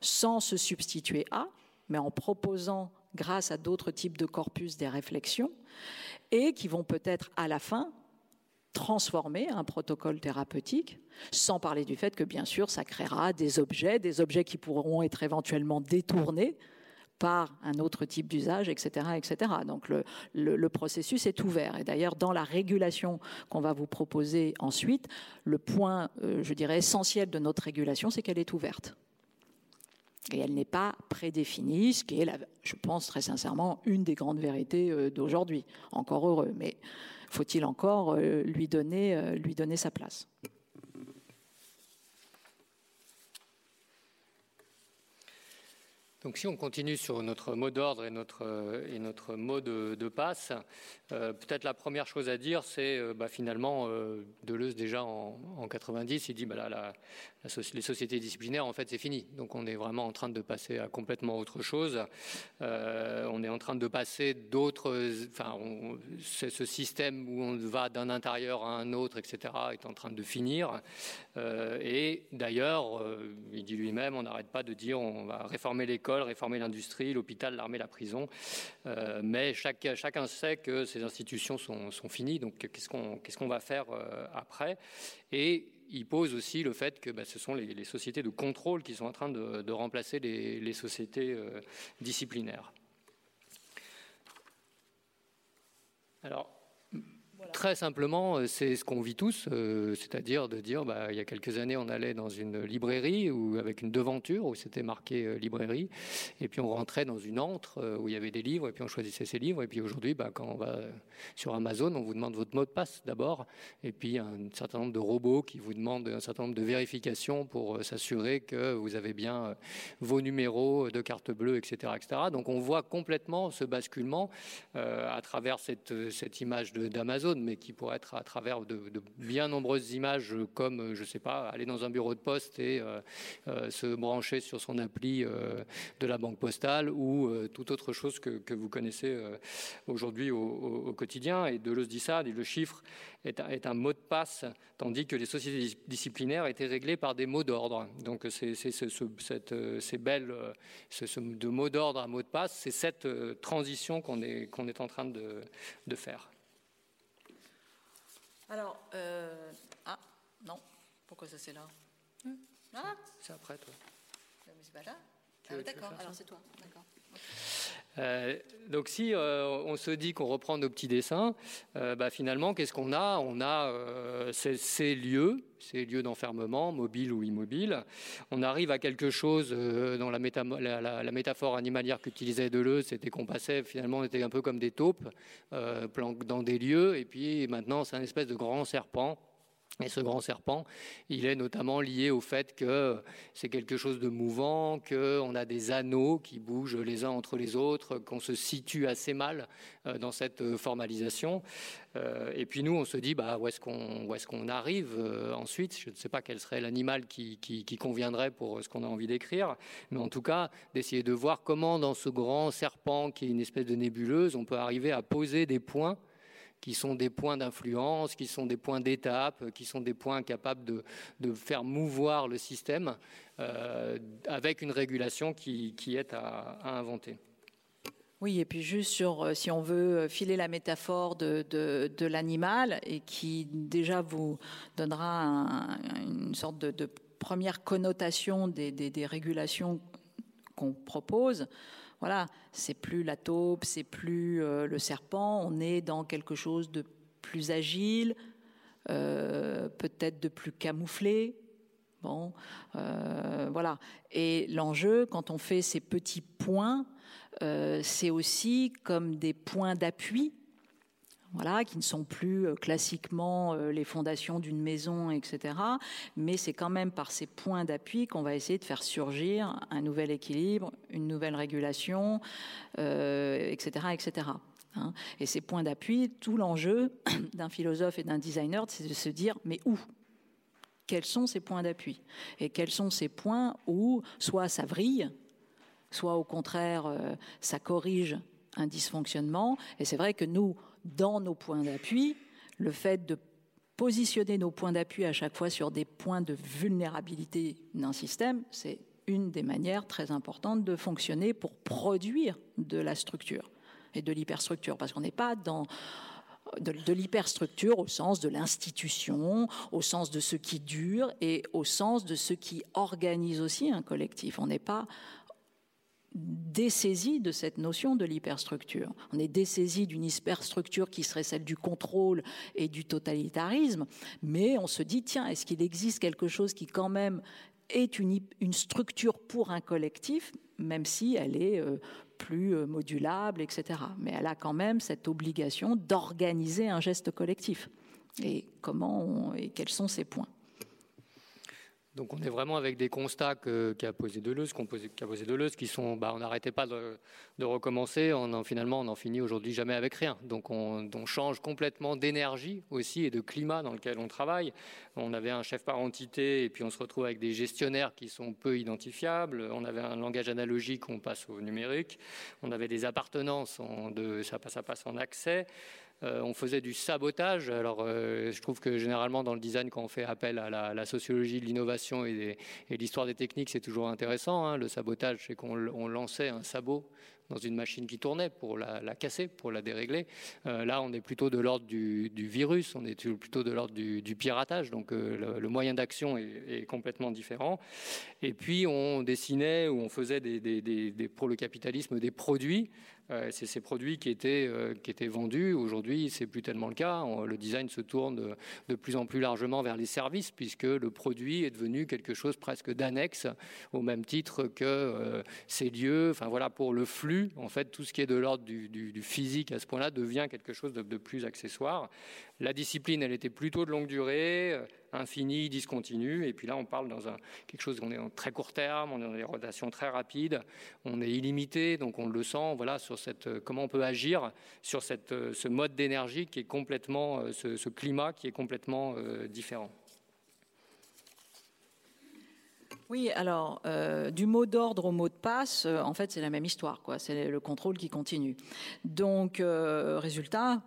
sans se substituer à, mais en proposant, grâce à d'autres types de corpus, des réflexions, et qui vont peut-être à la fin transformer un protocole thérapeutique, sans parler du fait que bien sûr ça créera des objets, des objets qui pourront être éventuellement détournés par un autre type d'usage, etc., etc. Donc le, processus est ouvert. Et d'ailleurs, dans la régulation qu'on va vous proposer ensuite, le point, euh, je dirais, essentiel de notre régulation, c'est qu'elle est ouverte. Et elle n'est pas prédéfinie, ce qui est, je pense très sincèrement, une des grandes vérités euh, d'aujourd'hui. Encore heureux, mais faut-il encore euh, lui donner, lui donner sa place Donc si on continue sur notre mot d'ordre et notre, et notre mot de, passe, euh, peut-être la première chose à dire, c'est euh, bah, finalement, euh, Deleuze déjà en, en, 90, il dit bah, là, la, les sociétés disciplinaires, en fait, c'est fini. Donc on est vraiment en train de passer à complètement autre chose. Euh, on est en train de passer d'autres... Enfin, ce système où on va d'un intérieur à un autre, etc., est en train de finir. Euh, et d'ailleurs, euh, il dit lui-même, on n'arrête pas de dire on va réformer l'école, réformer l'industrie, l'hôpital, l'armée, la prison. mais chacun sait que ces institutions sont, finies. Donc qu'est-ce qu'on qu'est-ce qu'on va faire après? Et il pose aussi le fait que bah, ce sont les, sociétés de contrôle qui sont en train de, remplacer les, sociétés euh, disciplinaires. Alors, Très simplement, euh, c'est ce qu'on vit tous, euh, c'est-à-dire de dire, bah, il y a quelques années, on allait dans une librairie ou avec une devanture où c'était marqué euh, librairie, et puis on rentrait dans une antre où il y avait des livres, et puis on choisissait ces livres, et puis aujourd'hui, bah, quand on va sur Amazon, on vous demande votre mot de passe d'abord, et puis un certain nombre de robots qui vous demandent un certain nombre de vérifications pour s'assurer que vous avez bien vos numéros de carte bleue, etc., etc. Donc on voit complètement ce basculement à travers cette image d'Amazon mais qui pourrait être à travers de, bien nombreuses images, comme, je ne sais pas, aller dans un bureau de poste et euh, euh, se brancher sur son appli euh, de la banque postale ou toute autre chose que, vous connaissez aujourd'hui au, quotidien. Et Deleuze dit ça, le chiffre est un, mot de passe, tandis que les sociétés disciplinaires étaient réglées par des mots d'ordre. Donc c'est ce, ces belles, ce, de mot d'ordre à mot de passe, c'est cette transition qu'on est, en train de faire. Alors, euh, ah, Non. Pourquoi ça c'est là Ah C'est après, toi. Mais c'est pas là. Ah, d'accord, alors c'est toi. D'accord. Euh, donc si euh, on se dit qu'on reprend nos petits dessins, euh, bah, finalement, qu'est-ce qu'on a? On a ces, lieux, ces lieux d'enfermement, mobiles ou immobiles. On arrive à quelque chose dans la, métaphore animalière qu'utilisait Deleuze, c'était qu'on passait finalement, on était un peu comme des taupes dans des lieux, et puis maintenant c'est un espèce de grand serpent et ce grand serpent, il est notamment lié au fait que c'est quelque chose de mouvant, qu'on a des anneaux qui bougent les uns entre les autres, qu'on se situe assez mal euh, dans cette euh, formalisation. Euh, et puis nous, on se dit, bah, où est-ce qu'on arrive ensuite? Je ne sais pas quel serait l'animal qui, conviendrait pour ce qu'on a envie d'écrire, mais en tout cas, d'essayer de voir comment dans ce grand serpent qui est une espèce de nébuleuse, on peut arriver à poser des points qui sont des points d'influence, qui sont des points d'étape, qui sont des points capables de, faire mouvoir le système euh, avec une régulation qui, est à, inventer. Oui, et puis juste sur, euh, si on veut filer la métaphore de, l'animal et qui déjà vous donnera une sorte de, première connotation des régulations qu'on propose, voilà, c'est plus la taupe, c'est plus euh, le serpent, on est dans quelque chose de plus agile, euh, peut-être de plus camouflé. Bon, euh, voilà. Et l'enjeu, quand on fait ces petits points, c'est aussi comme des points d'appui voilà, qui ne sont plus euh, classiquement euh, les fondations d'une maison, etc. Mais c'est quand même par ces points d'appui qu'on va essayer de faire surgir un nouvel équilibre, une nouvelle régulation, etc., euh, etc. Hein. Et ces points d'appui, tout l'enjeu (clears throat) d'un philosophe et d'un designer, c'est de se dire mais où? Quels sont ces points d'appui? Et quels sont ces points où soit ça vrille, soit au contraire ça corrige un dysfonctionnement. Et c'est vrai que nous, dans nos points d'appui, le fait de positionner nos points d'appui à chaque fois sur des points de vulnérabilité d'un système, c'est une des manières très importantes de fonctionner pour produire de la structure et de l'hyperstructure, parce qu'on n'est pas dans de, l'hyperstructure au sens de l'institution, au sens de ce qui dure et au sens de ce qui organise aussi un collectif. On n'est pas dessaisi de cette notion de l'hyperstructure. On est dessaisi d'une hyperstructure qui serait celle du contrôle et du totalitarisme, mais on se dit, tiens, est-ce qu'il existe quelque chose qui quand même est une, structure pour un collectif, même si elle est euh, plus euh, modulable, etc. Mais elle a quand même cette obligation d'organiser un geste collectif. Et comment et quels sont ces points? Donc on est vraiment avec des constats qu'a posé Deleuze, posé Deleuze, qui sont, bah, on n'arrêtait pas de, recommencer. On finalement, on n'en finit aujourd'hui jamais avec rien. Donc on, change complètement d'énergie aussi et de climat dans lequel on travaille. On avait un chef par entité et puis on se retrouve avec des gestionnaires qui sont peu identifiables. On avait un langage analogique, on passe au numérique. On avait des appartenances, de, ça passe en accès. Euh, on faisait du sabotage. Alors, euh, je trouve que généralement dans le design, quand on fait appel à la, sociologie de l'innovation et, l'histoire des techniques, c'est toujours intéressant. Hein. Le sabotage, c'est qu'on lançait un sabot dans une machine qui tournait pour la, casser, pour la dérégler. Euh, là, on est plutôt de l'ordre du, virus, on est plutôt de l'ordre du, piratage, donc le, moyen d'action est, complètement différent. Et puis, on dessinait ou on faisait pour le capitalisme des produits c'est ces produits qui étaient, euh, qui étaient vendus. Aujourd'hui, c'est plus tellement le cas. le design se tourne de, plus en plus largement vers les services, puisque le produit est devenu quelque chose presque d'annexe, au même titre que euh, ces lieux. Enfin voilà, pour le flux, en fait, tout ce qui est de l'ordre du, physique à ce point-là devient quelque chose de plus accessoire. La discipline, elle était plutôt de longue durée infini, discontinu. Et puis là, on parle dans un, quelque chose, on est en très court terme, on est dans des rotations très rapides, on est illimité, donc on le sent, voilà, sur cette, comment on peut agir sur cette, ce mode d'énergie qui est complètement, euh, ce, climat qui est complètement euh, différent. Oui, alors, euh, du mot d'ordre au mot de passe, en fait, c'est la même histoire, quoi. C'est le contrôle qui continue. Donc, résultat,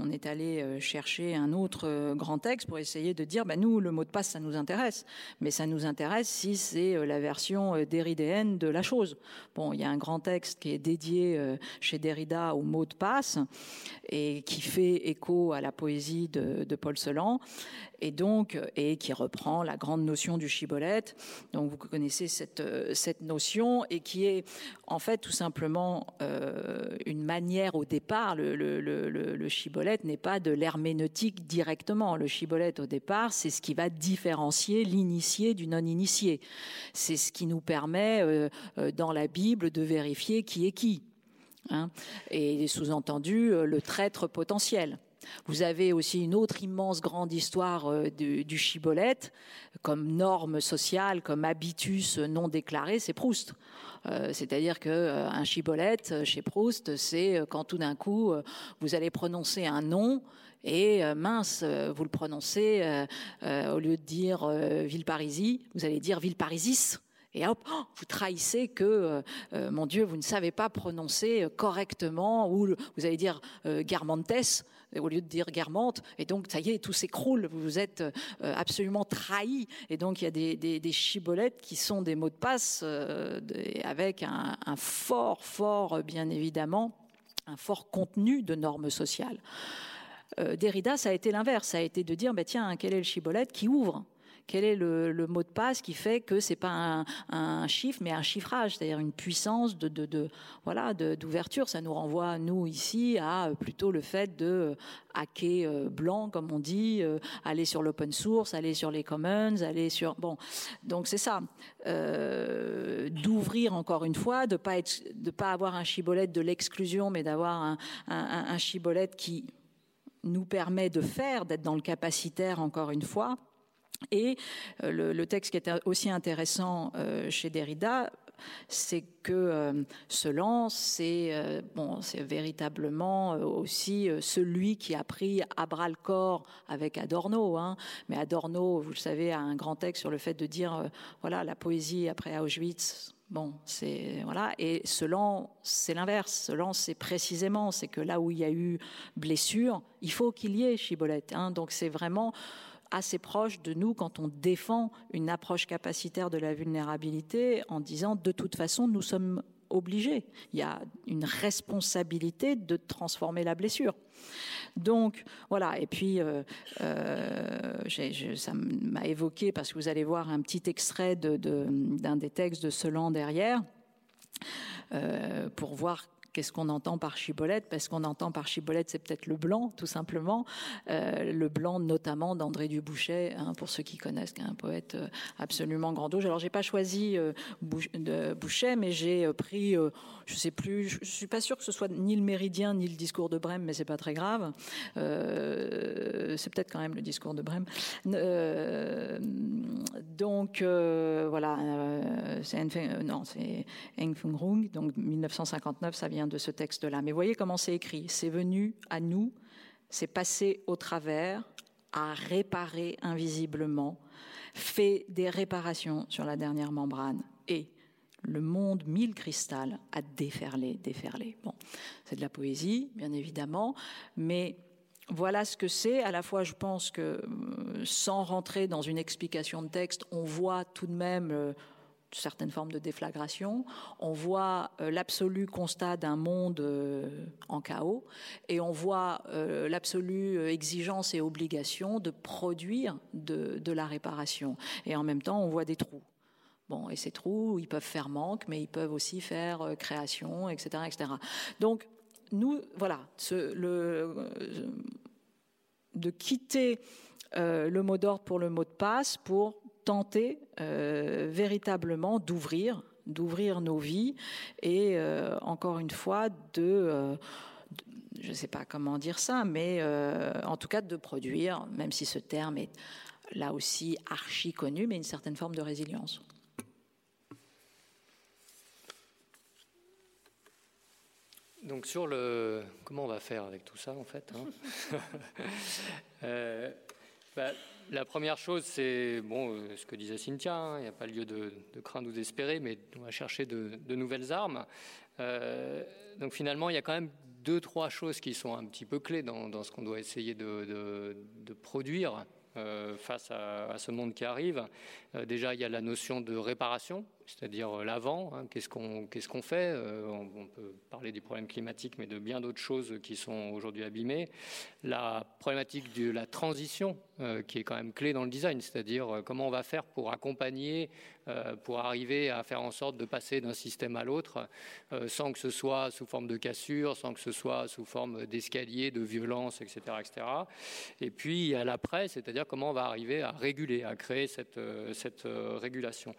on est allé euh, chercher un autre euh, grand texte pour essayer de dire, bah, nous, le mot de passe, ça nous intéresse. Mais ça nous intéresse si c'est la version derridéenne de la chose. Bon, il y a un grand texte qui est dédié chez Derrida au mot de passe et qui fait écho à la poésie de, de Paul Celan et donc et qui reprend la grande notion du shibboleth. Donc vous connaissez cette cette notion et qui est en fait tout simplement euh, une manière au départ. Le, le, n'est pas de l'herméneutique directement. Le shibboleth au départ, c'est ce qui va différencier l'initié du non-initié. C'est ce qui nous permet euh, euh, dans la Bible de vérifier qui est qui. Hein, et sous-entendu le traître potentiel. Vous avez aussi une autre immense grande histoire euh, du, chibolette, comme norme sociale, comme habitus non déclaré, c'est Proust. Euh, c'est-à-dire qu'un euh, chibolette chez Proust, c'est quand tout d'un coup vous allez prononcer un nom et mince, vous le prononcez au lieu de dire Villeparisis, vous allez dire Villeparisis et hop, oh, vous trahissez que, mon Dieu, vous ne savez pas prononcer correctement, ou vous allez dire euh, au lieu de dire Guermantes, et donc ça y est, tout s'écroule, vous êtes euh, absolument trahi, et donc il y a des, des, chibolettes qui sont des mots de passe euh, avec un, fort, fort, bien évidemment, un fort contenu de normes sociales. Euh, Derrida, ça a été l'inverse, ça a été de dire, bah, tiens, quel est le chibolette qui ouvre? Quel est le, mot de passe qui fait que c'est pas un, chiffre, mais un chiffrage, c'est-à-dire une puissance de, voilà d'ouverture. Ça nous renvoie nous ici à plutôt le fait de hacker euh, blanc, comme on dit, euh, aller sur l'open source, aller sur les commons, aller sur bon. Donc c'est ça, euh, d'ouvrir encore une fois, de pas être, de pas avoir un chibolette de l'exclusion, mais d'avoir un, un, un chibolette qui nous permet de faire, d'être dans le capacitaire encore une fois, et euh, le, texte qui est aussi intéressant euh, chez Derrida, c'est que euh, c'est bon, c'est véritablement aussi celui qui a pris à bras le corps avec Adorno. Hein. Mais Adorno, vous le savez, a un grand texte sur le fait de dire voilà la poésie après Auschwitz. Bon, c'est voilà. Et Selan, c'est l'inverse. Selan, c'est précisément, c'est que là où il y a eu blessure, il faut qu'il y ait Chibolette. Hein. Donc c'est vraiment assez proche de nous quand on défend une approche capacitaire de la vulnérabilité en disant de toute façon nous sommes obligés. Il y a une responsabilité de transformer la blessure. Donc voilà, et puis euh, euh, ça m'a évoqué, parce que vous allez voir un petit extrait d'un de, des textes de Selan derrière, euh, pour voir Qu'est-ce qu'on entend par chibolette? Parce qu'on entend par chibolette, c'est peut-être le blanc, tout simplement. Euh, le blanc, notamment d'André Dubouchet, hein, pour ceux qui connaissent, qui est un poète euh, absolument grandiose. Alors, j'ai pas choisi euh, de Boucher, mais j'ai euh, pris, euh, je sais plus, je, suis pas sûr que ce soit ni le Méridien ni le discours de Brême, mais c'est pas très grave. c'est peut-être quand même le discours de Brême. donc, voilà, c'est non, c'est Eng Rung, donc 1959, ça vient de ce texte-là. Mais voyez comment c'est écrit. C'est venu à nous, c'est passé au travers, a réparé invisiblement, fait des réparations sur la dernière membrane et le monde mille cristal a déferlé, déferlé. Bon, c'est de la poésie, bien évidemment, mais voilà ce que c'est. À la fois, je pense que euh, sans rentrer dans une explication de texte, on voit tout de même euh, certaines formes de déflagration. On voit euh, l'absolu constat d'un monde euh, en chaos et on voit euh, l'absolue exigence et obligation de produire de, de, la réparation. Et en même temps, on voit des trous. Bon, et ces trous, ils peuvent faire manque, mais ils peuvent aussi faire création, etc., etc. Donc, nous, voilà, ce, le, de quitter le mot d'ordre pour le mot de passe pour tenter euh, véritablement d'ouvrir, d'ouvrir nos vies et euh, encore une fois de, euh, je ne sais pas comment dire ça, mais euh, en tout cas de produire, même si ce terme est là aussi archi connu, mais une certaine forme de résilience. Donc sur le comment on va faire avec tout ça en fait hein? (laughs) Euh, bah, la première chose, c'est bon, euh, ce que disait Cynthia, hein, il n'y a pas lieu de, craindre ou d'espérer, mais on va chercher de, nouvelles armes. Euh, donc finalement, il y a quand même deux, trois choses qui sont un petit peu clés dans, ce qu'on doit essayer de, produire face à, ce monde qui arrive. déjà, il y a la notion de réparation c'est-à-dire euh, l'avant. Hein, qu'est-ce qu'on qu'est-ce qu'on fait euh, on, peut parler du problème climatique, mais de bien d'autres choses qui sont aujourd'hui abîmées. La problématique de la transition, euh, qui est quand même clé dans le design, c'est-à-dire comment on va faire pour accompagner, pour arriver à faire en sorte de passer d'un système à l'autre, sans que ce soit sous forme de cassure, sans que ce soit sous forme d'escalier, de violence, etc., etc. Et puis à l'après, c'est-à-dire comment on va arriver à réguler, à créer cette, cette régulation.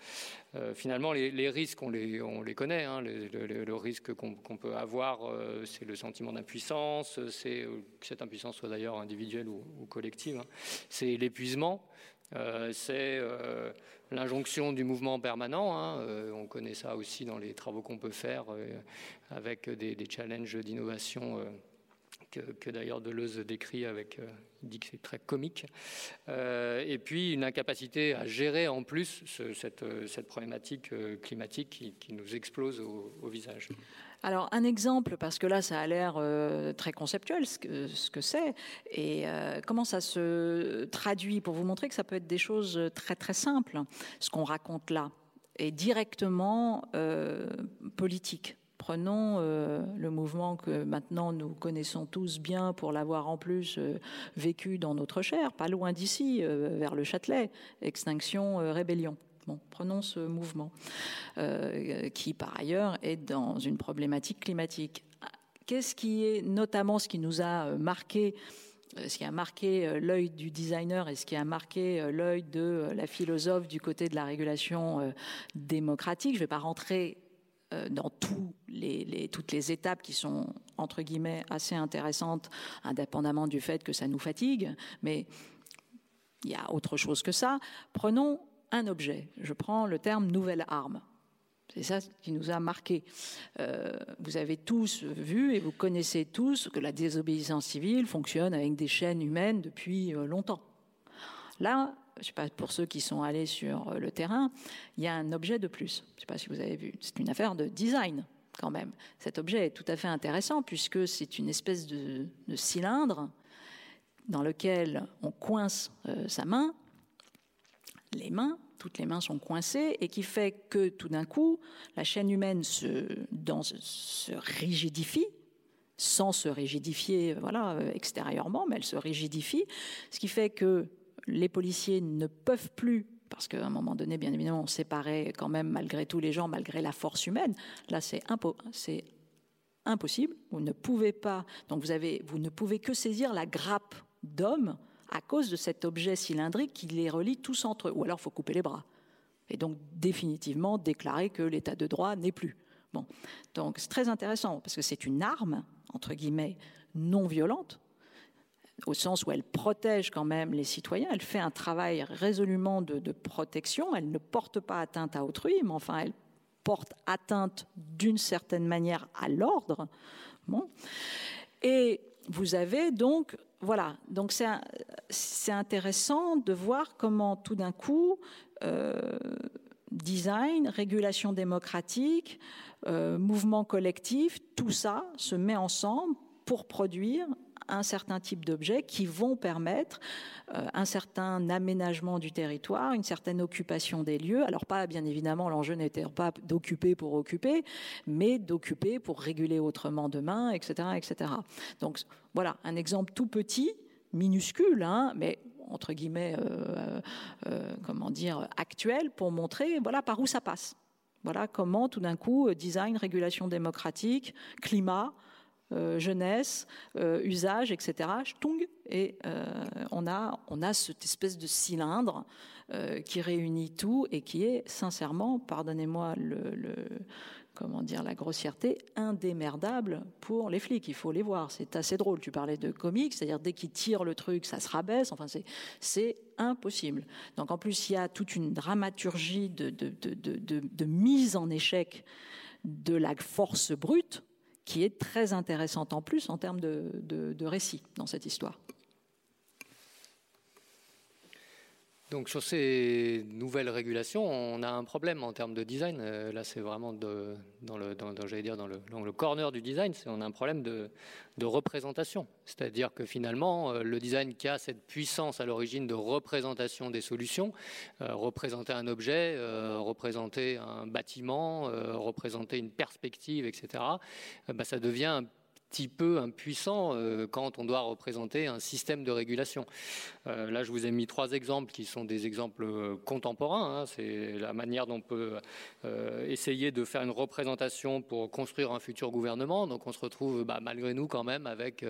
Finalement, les, risques, on les, on les connaît. Hein. le, risque qu'on peut avoir, euh, c'est le sentiment d'impuissance, c'est euh, que cette impuissance soit d'ailleurs individuelle ou, collective. Hein. C'est l'épuisement, euh, c'est l'injonction du mouvement permanent. Hein. on connaît ça aussi dans les travaux qu'on peut faire avec des challenges d'innovation que, d'ailleurs Deleuze décrit avec, euh, il dit que c'est très comique, euh, et puis une incapacité à gérer en plus cette, cette, problématique euh, climatique qui, nous explose au, visage. Alors un exemple, parce que là ça a l'air très conceptuel ce que c'est, et comment ça se traduit pour vous montrer que ça peut être des choses très très simples, ce qu'on raconte là, et directement politique? Prenons euh, le mouvement que maintenant nous connaissons tous bien pour l'avoir en plus euh, vécu dans notre chair, pas loin d'ici, euh, vers le Châtelet, Extinction Rébellion. Bon, prenons ce mouvement qui, par ailleurs, est dans une problématique climatique. Qu'est-ce qui est notamment ce qui nous a marqué ce qui a marqué l'œil du designer et ce qui a marqué l'œil de la philosophe du côté de la régulation démocratique? Je ne vais pas rentrer euh, dans les, toutes les étapes qui sont, entre guillemets, assez intéressantes, indépendamment du fait que ça nous fatigue, mais il y a autre chose que ça. Prenons un objet. Je prends le terme nouvelle arme. C'est ça qui nous a marqué. Euh, vous avez tous vu et vous connaissez tous que la désobéissance civile fonctionne avec des chaînes humaines depuis euh, longtemps. Là, je sais pas, pour ceux qui sont allés sur euh, le terrain, il y a un objet de plus. Je ne sais pas si vous avez vu. C'est une affaire de design quand même. Cet objet est tout à fait intéressant puisque c'est une espèce de, cylindre dans lequel on coince euh, sa main, les mains, toutes les mains sont coincées, et qui fait que tout d'un coup, la chaîne humaine se, rigidifie, sans se rigidifier voilà, extérieurement, mais elle se rigidifie, ce qui fait que les policiers ne peuvent plus parce qu'à un moment donné, bien évidemment, on séparait quand même malgré tous les gens, malgré la force humaine. Là, c'est impossible. Vous ne pouvez pas. Donc, vous, avez, vous ne pouvez que saisir la grappe d'hommes à cause de cet objet cylindrique qui les relie tous entre eux. Ou alors, il faut couper les bras. Et donc, définitivement, déclarer que l'état de droit n'est plus. Bon. Donc, c'est très intéressant parce que c'est une arme, entre guillemets, non violente, au sens où elle protège quand même les citoyens, elle fait un travail résolument de, protection, elle ne porte pas atteinte à autrui, mais enfin elle porte atteinte d'une certaine manière à l'ordre. Et vous avez donc, voilà, donc c'est intéressant de voir comment tout d'un coup, euh, design, régulation démocratique, euh, mouvement collectif, tout ça se met ensemble pour produire un certain type d'objets qui vont permettre euh, un certain aménagement du territoire, une certaine occupation des lieux. Alors pas, bien évidemment, l'enjeu n'était pas d'occuper pour occuper, mais d'occuper pour réguler autrement demain, etc., etc. Donc voilà, un exemple tout petit, minuscule, hein, mais entre guillemets, euh, euh, comment dire, actuel, pour montrer voilà par où ça passe. Voilà comment tout d'un coup, design, régulation démocratique, climat, jeunesse, euh, usage, etc. et euh, on, a, on a cette espèce de cylindre qui réunit tout et qui est sincèrement, pardonnez-moi le, comment dire la grossièreté, indémerdable pour les flics. Il faut les voir. C'est assez drôle. Tu parlais de comique, c'est-à-dire dès qu'ils tirent le truc, ça se rabaisse. Enfin, c'est impossible. Donc en plus, il y a toute une dramaturgie de, de, de, de mise en échec de la force brute qui est très intéressante en plus en termes de, récit dans cette histoire. Donc sur ces nouvelles régulations, on a un problème en termes de design. Euh, là, c'est vraiment dans, le, corner du design, on a un problème de, de représentation. C'est-à-dire que finalement, euh, le design qui a cette puissance à l'origine de représentation des solutions, euh, représenter un objet, représenter un bâtiment, représenter une perspective, etc., bah, ça devient un petit peu impuissant euh, quand on doit représenter un système de régulation. Euh, là, je vous ai mis trois exemples qui sont des exemples euh, contemporains. Hein. C'est la manière dont on peut essayer de faire une représentation pour construire un futur gouvernement. Donc, on se retrouve bah, malgré nous quand même avec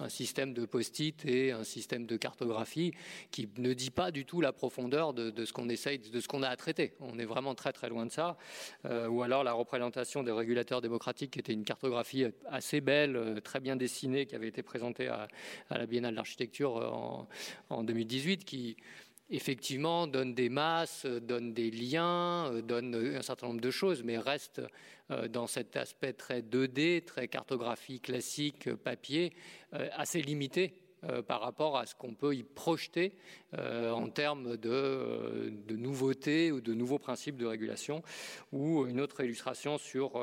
un système de post-it et un système de cartographie qui ne dit pas du tout la profondeur de, ce qu'on essaye, de ce qu'on a à traiter. On est vraiment très très loin de ça. ou alors la représentation des régulateurs démocratiques qui était une cartographie assez belle euh, très bien dessiné qui avait été présenté à, la Biennale d'architecture euh, en, 2018, qui effectivement donne des masses, donne des liens, euh, donne un certain nombre de choses, mais reste dans cet aspect très 2D, très cartographie classique, papier, assez limité euh, par rapport à ce qu'on peut y projeter euh, en termes de, de, nouveautés ou de nouveaux principes de régulation, ou une autre illustration sur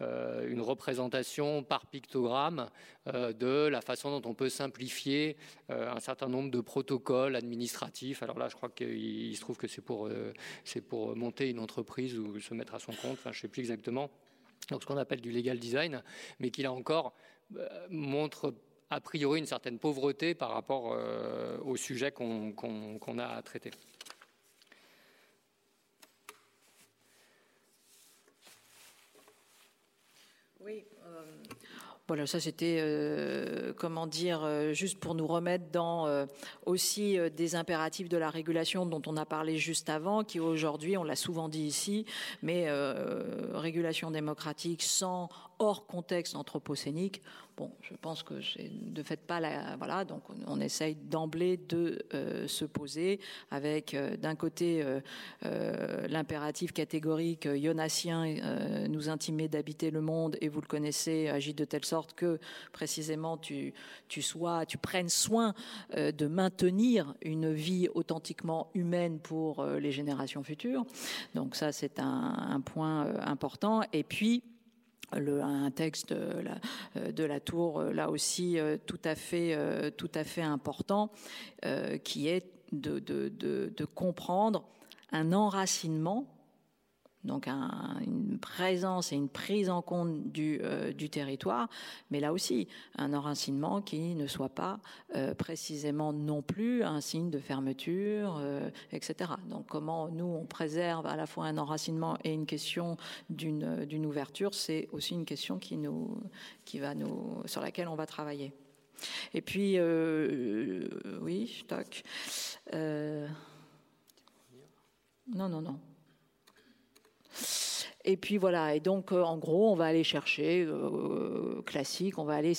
euh, une représentation par pictogramme de la façon dont on peut simplifier un certain nombre de protocoles administratifs. Alors là, je crois qu'il se trouve que c'est pour, monter une entreprise ou se mettre à son compte, je ne sais plus exactement. Donc ce qu'on appelle du legal design, mais qui là encore montre a priori une certaine pauvreté par rapport euh, au sujet qu'on a à traiter. Oui. Euh, voilà, ça c'était, euh, comment dire, juste pour nous remettre dans aussi des impératifs de la régulation dont on a parlé juste avant, qui aujourd'hui, on l'a souvent dit ici, mais régulation démocratique sans hors contexte anthropocénique, Bon, je pense que ne faites pas la. Voilà, donc on, essaye d'emblée de euh, se poser avec euh, d'un côté euh, l'impératif catégorique ionacien nous intimer d'habiter le monde et vous le connaissez, agit de telle sorte que précisément tu, tu sois, tu prennes soin de maintenir une vie authentiquement humaine pour les générations futures. Donc ça, c'est un, un point important. Et puis, le, un texte de la, euh, de la, Tour, euh, là aussi euh, tout à fait, tout à fait important, qui est de comprendre un enracinement donc une présence et une prise en compte du, euh, du, territoire, mais là aussi un enracinement qui ne soit pas euh, précisément non plus un signe de fermeture, euh, etc. Donc comment nous on préserve à la fois un enracinement et une question d'une ouverture, c'est aussi une question qui nous, qui va nous, sur laquelle on va travailler. Et puis, oui, toc. non, non, non. Et puis voilà, et donc euh, en gros, on va aller chercher euh, classique, on va aller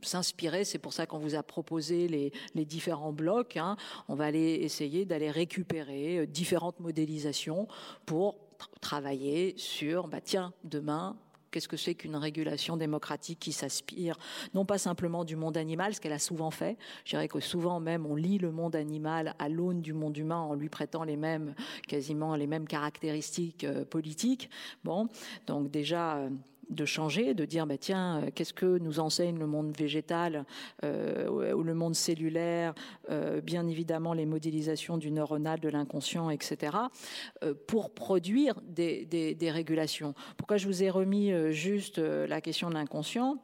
s'inspirer. C'est pour ça qu'on vous a proposé les, différents blocs. Hein. On va aller essayer d'aller récupérer euh, différentes modélisations pour travailler sur, bah tiens, demain, Qu'est-ce que c'est qu'une régulation démocratique qui s'aspire non pas simplement du monde animal, ce qu'elle a souvent fait. Je dirais que souvent même on lit le monde animal à l'aune du monde humain en lui prêtant les mêmes, quasiment les mêmes caractéristiques euh, politiques. Bon, donc déjà. Euh, de changer, de dire bah, tiens, euh, qu'est-ce que nous enseigne le monde végétal euh, ou le monde cellulaire, euh, bien évidemment les modélisations du neuronal, de l'inconscient, etc., pour produire des, des, régulations. Pourquoi je vous ai remis juste la question de l'inconscient?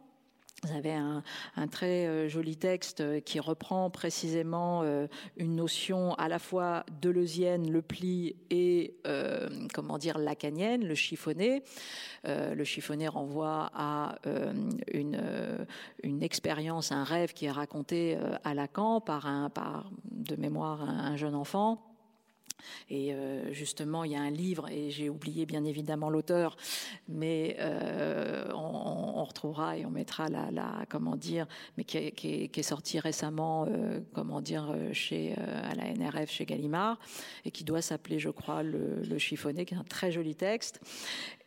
Vous avez un, très euh, joli texte euh, qui reprend précisément euh, une notion à la fois deleuzienne, le pli, et comment dire lacanienne, le chiffonné. le chiffonné renvoie à une, expérience, un rêve qui est raconté à Lacan par de mémoire un jeune enfant et euh, justement, il y a un livre, et j'ai oublié bien évidemment l'auteur, mais euh, on, retrouvera et on mettra la, comment dire, mais qui est, qui sorti récemment, euh, comment dire, chez à la NRF chez Gallimard, et qui doit s'appeler, je crois, le, le, chiffonné, qui est un très joli texte.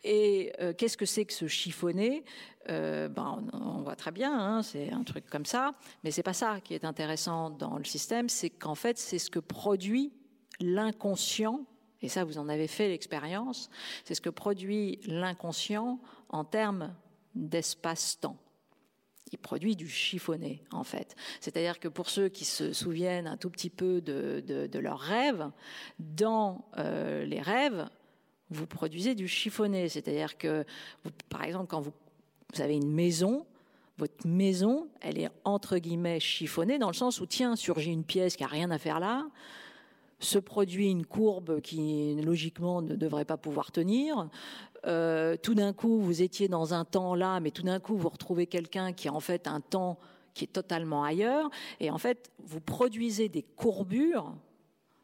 Et qu'est-ce que c'est que ce chiffonné? Ben, on, voit très bien, hein, c'est un truc comme ça, mais c'est pas ça qui est intéressant dans le système, c'est qu'en fait, c'est ce que produit l'inconscient, et ça vous en avez fait l'expérience, c'est ce que produit l'inconscient en termes d'espace-temps il produit du chiffonné, en fait. C'est-à-dire que pour ceux qui se souviennent un tout petit peu de, leurs rêves, dans euh, les rêves, vous produisez du chiffonné. C'est-à-dire que, par exemple, quand vous, avez une maison, votre maison, elle est entre guillemets chiffonnée dans le sens où, tiens, surgit une pièce qui n'a rien à faire là, se produit une courbe qui logiquement ne devrait pas pouvoir tenir. Euh, tout d'un coup, vous étiez dans un temps là, mais tout d'un coup, vous retrouvez quelqu'un qui a en fait un temps qui est totalement ailleurs. Et en fait, vous produisez des courbures,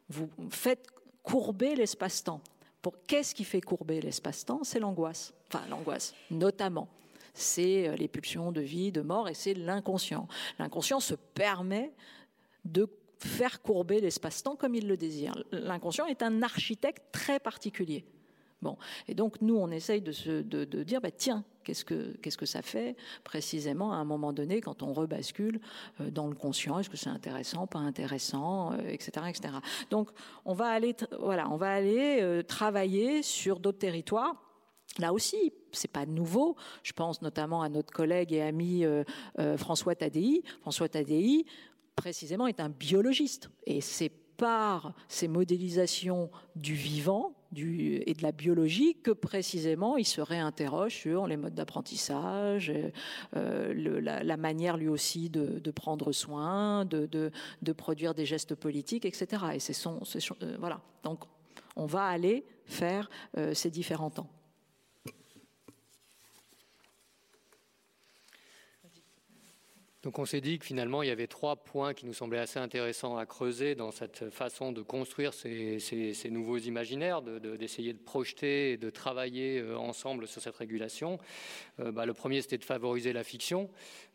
vous faites courber l'espace-temps. Pour qu'est-ce qui fait courber l'espace-temps? C'est l'angoisse. Enfin, l'angoisse, notamment. C'est euh, les pulsions de vie, de mort, et c'est l'inconscient. L'inconscient se permet de faire courber l'espace-temps comme il le désire. L'inconscient est un architecte très particulier. Bon, et donc nous, on essaye de, se, de, dire, bah, tiens, qu'est-ce que, qu'est-ce que ça fait précisément à un moment donné quand on rebascule euh, dans le conscient Est-ce que c'est intéressant, pas intéressant, etc., euh, etc. Donc on va aller, voilà, on va aller euh, travailler sur d'autres territoires. Là aussi, c'est pas nouveau. Je pense notamment à notre collègue et ami François Tadei. François Tadei, précisément, est un biologiste. Et c'est par ces modélisations du vivant et de la biologie que précisément il se réinterroge sur les modes d'apprentissage, euh, la, manière lui aussi de, prendre soin, de, produire des gestes politiques, etc. Et c'est son, euh, voilà. Donc on va aller faire euh, ces différents temps. Donc on s'est dit que finalement il y avait trois points qui nous semblaient assez intéressants à creuser dans cette façon de construire ces, nouveaux imaginaires, d'essayer de, projeter et de travailler euh, ensemble sur cette régulation. Euh, bah, le premier c'était de favoriser la fiction.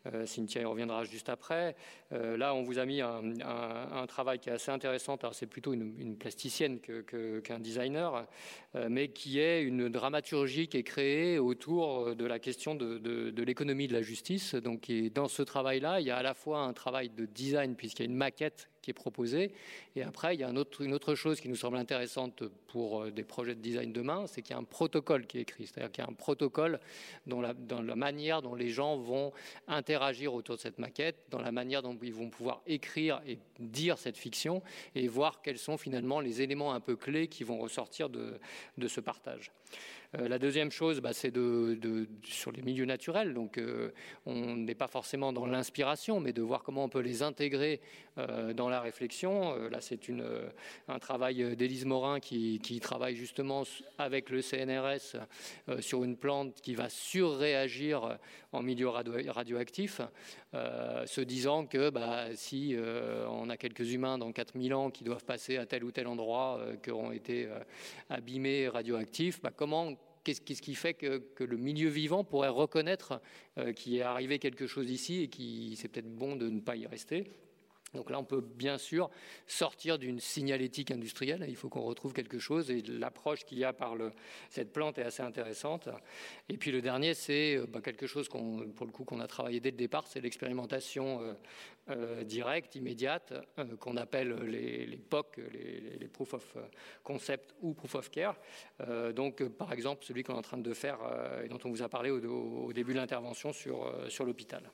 Euh, Cynthia y reviendra juste après. là on vous a mis un, travail qui est assez intéressant. C'est plutôt une, plasticienne qu'un designer, mais qui est une dramaturgie qui est créée autour de la question de, de l'économie de la justice. Donc dans ce travail là il y a à la fois un travail de design, puisqu'il y a une maquette qui est proposée, et après, il y a une autre chose qui nous semble intéressante pour euh, des projets de design demain, c'est qu'il y a un protocole qui est écrit, c'est-à-dire qu'il y a un protocole dans la, manière dont les gens vont interagir autour de cette maquette, dans la manière dont ils vont pouvoir écrire et dire cette fiction, et voir quels sont finalement les éléments un peu clés qui vont ressortir de ce partage. Euh, la deuxième chose, bah, c'est de, sur les milieux naturels. Donc, euh, on n'est pas forcément dans l'inspiration, mais de voir comment on peut les intégrer euh, dans la réflexion. là, c'est un travail d'Élise Morin qui, travaille justement avec le CNRS sur une plante qui va surréagir en milieu radioactif, se disant que bah, si on a quelques humains dans 4000 ans qui doivent passer à tel ou tel endroit, qui auront été abîmés radioactifs, bah, comment Qu'est-ce qui fait que, le milieu vivant pourrait reconnaître euh, qu'il est arrivé quelque chose ici et qu'il c'est peut-être bon de ne pas y rester? Donc là, on peut bien sûr sortir d'une signalétique industrielle. Il faut qu'on retrouve quelque chose et l'approche qu'il y a par cette plante est assez intéressante. Et puis le dernier, c'est euh, bah, quelque chose pour le coup qu'on a travaillé dès le départ, c'est l'expérimentation euh, euh, directe, immédiate, qu'on appelle les, POC, les, Proof of Concept ou Proof of Care. donc par exemple, celui qu'on est en train de faire et dont on vous a parlé au, début de l'intervention sur, l'hôpital.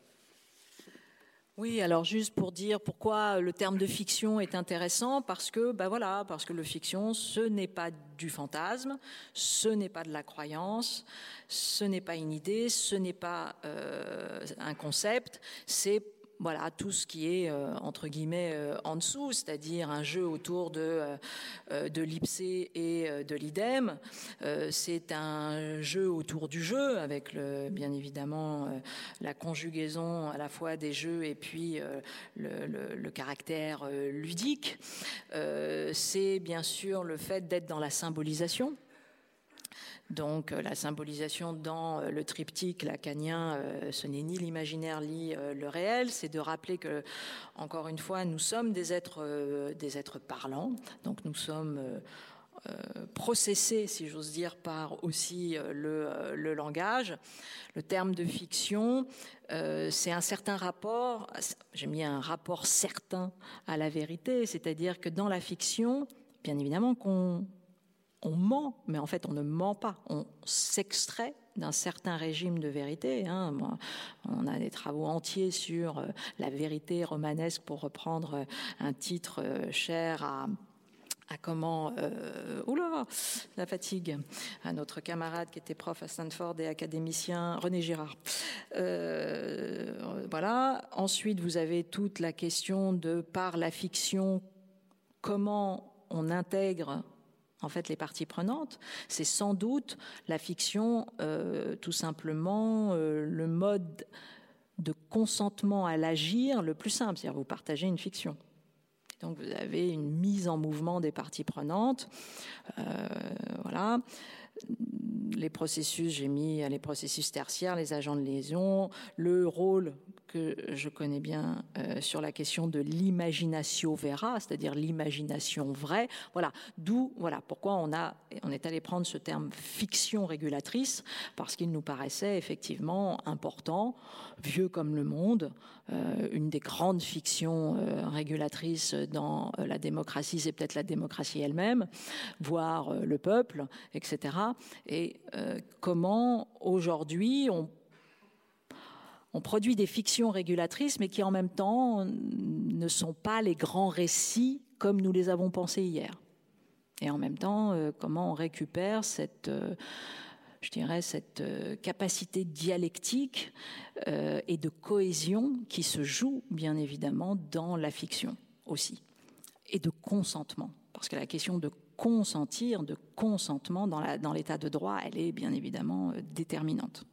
Oui, alors juste pour dire pourquoi le terme de fiction est intéressant, parce que, ben voilà, parce que le fiction, ce n'est pas du fantasme, ce n'est pas de la croyance, ce n'est pas une idée, ce n'est pas euh, un concept, c'est voilà tout ce qui est euh, entre guillemets euh, en dessous, c'est-à-dire un jeu autour de euh, de l'IPSE et de l'IDEM. c'est un jeu autour du jeu avec bien évidemment la conjugaison à la fois des jeux et puis le, caractère ludique. c'est bien sûr le fait d'être dans la symbolisation. Donc euh, la symbolisation dans euh, le triptyque lacanien, euh, ce n'est ni l'imaginaire ni le réel, c'est de rappeler que, encore une fois, nous sommes des êtres, des êtres parlants, donc nous sommes processés, si j'ose dire, par aussi le, le, langage. Le terme de fiction, c'est un certain rapport, j'ai mis un rapport certain à la vérité, c'est-à-dire que dans la fiction, bien évidemment qu'on on ment, mais en fait on ne ment pas, on s'extrait d'un certain régime de vérité. Hein. on a des travaux entiers sur euh, la vérité romanesque, pour reprendre euh, un titre euh, cher à, comment euh, oula la fatigue à notre camarade qui était prof à Stanford et académicien René Girard voilà ensuite vous avez toute la question de par la fiction comment on intègre en fait les parties prenantes, c'est sans doute la fiction, euh, tout simplement euh, le mode de consentement à l'agir le plus simple, c'est-à-dire vous partagez une fiction. Donc vous avez une mise en mouvement des parties prenantes, euh, voilà. Les processus, j'ai mis les processus tertiaires, les agents de liaison, le rôle que je connais bien euh, sur la question de l'imagination vera, c'est-à-dire l'imagination vraie. Voilà, d'où voilà pourquoi on a on est allé prendre ce terme fiction régulatrice parce qu'il nous paraissait effectivement important, vieux comme le monde, euh, une des grandes fictions euh, régulatrices dans la démocratie, c'est peut-être la démocratie elle-même, voire le peuple, etc. Et comment aujourd'hui on on produit des fictions régulatrices, mais qui en même temps ne sont pas les grands récits comme nous les avons pensés hier. Et en même temps, euh, comment on récupère cette, euh, je dirais, cette euh, capacité dialectique et de cohésion qui se joue bien évidemment dans la fiction aussi, et de consentement, parce que la question de consentir, de consentement dans l'état de droit, elle est bien évidemment déterminante.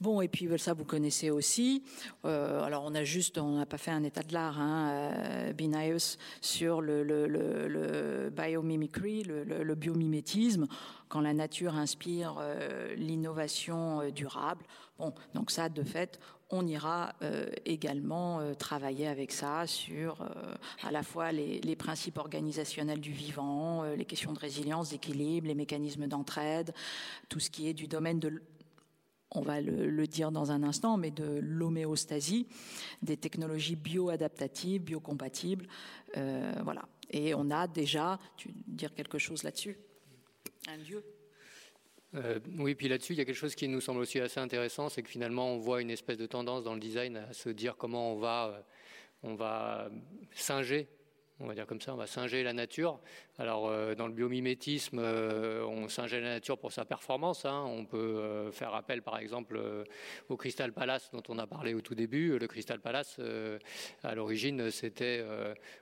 Bon, et puis ça, vous connaissez aussi. Euh, alors, on a juste, on n'a pas fait un état de l'art, hein, euh, sur le, biomimicry, le, biomimétisme, quand la nature inspire euh, l'innovation durable. Bon, donc ça, de fait, on ira également travailler avec ça sur à la fois les, les, principes organisationnels du vivant, les questions de résilience, d'équilibre, les mécanismes d'entraide, tout ce qui est du domaine de on va le, dire dans un instant, mais de l'homéostasie, des technologies bioadaptatives, biocompatibles. Euh, voilà. Et on a déjà, tu veux dire quelque chose là-dessus? Un lieu? Euh, oui, puis là-dessus, il y a quelque chose qui nous semble aussi assez intéressant, c'est que finalement, on voit une espèce de tendance dans le design à se dire comment on va, euh, on va singer on va dire comme ça, on va singer la nature. Alors, euh, dans le biomimétisme, euh, on singeait la nature pour sa performance. Hein. On peut euh, faire appel, par exemple, au Crystal Palace dont on a parlé au tout début. Le Crystal Palace, à l'origine, c'était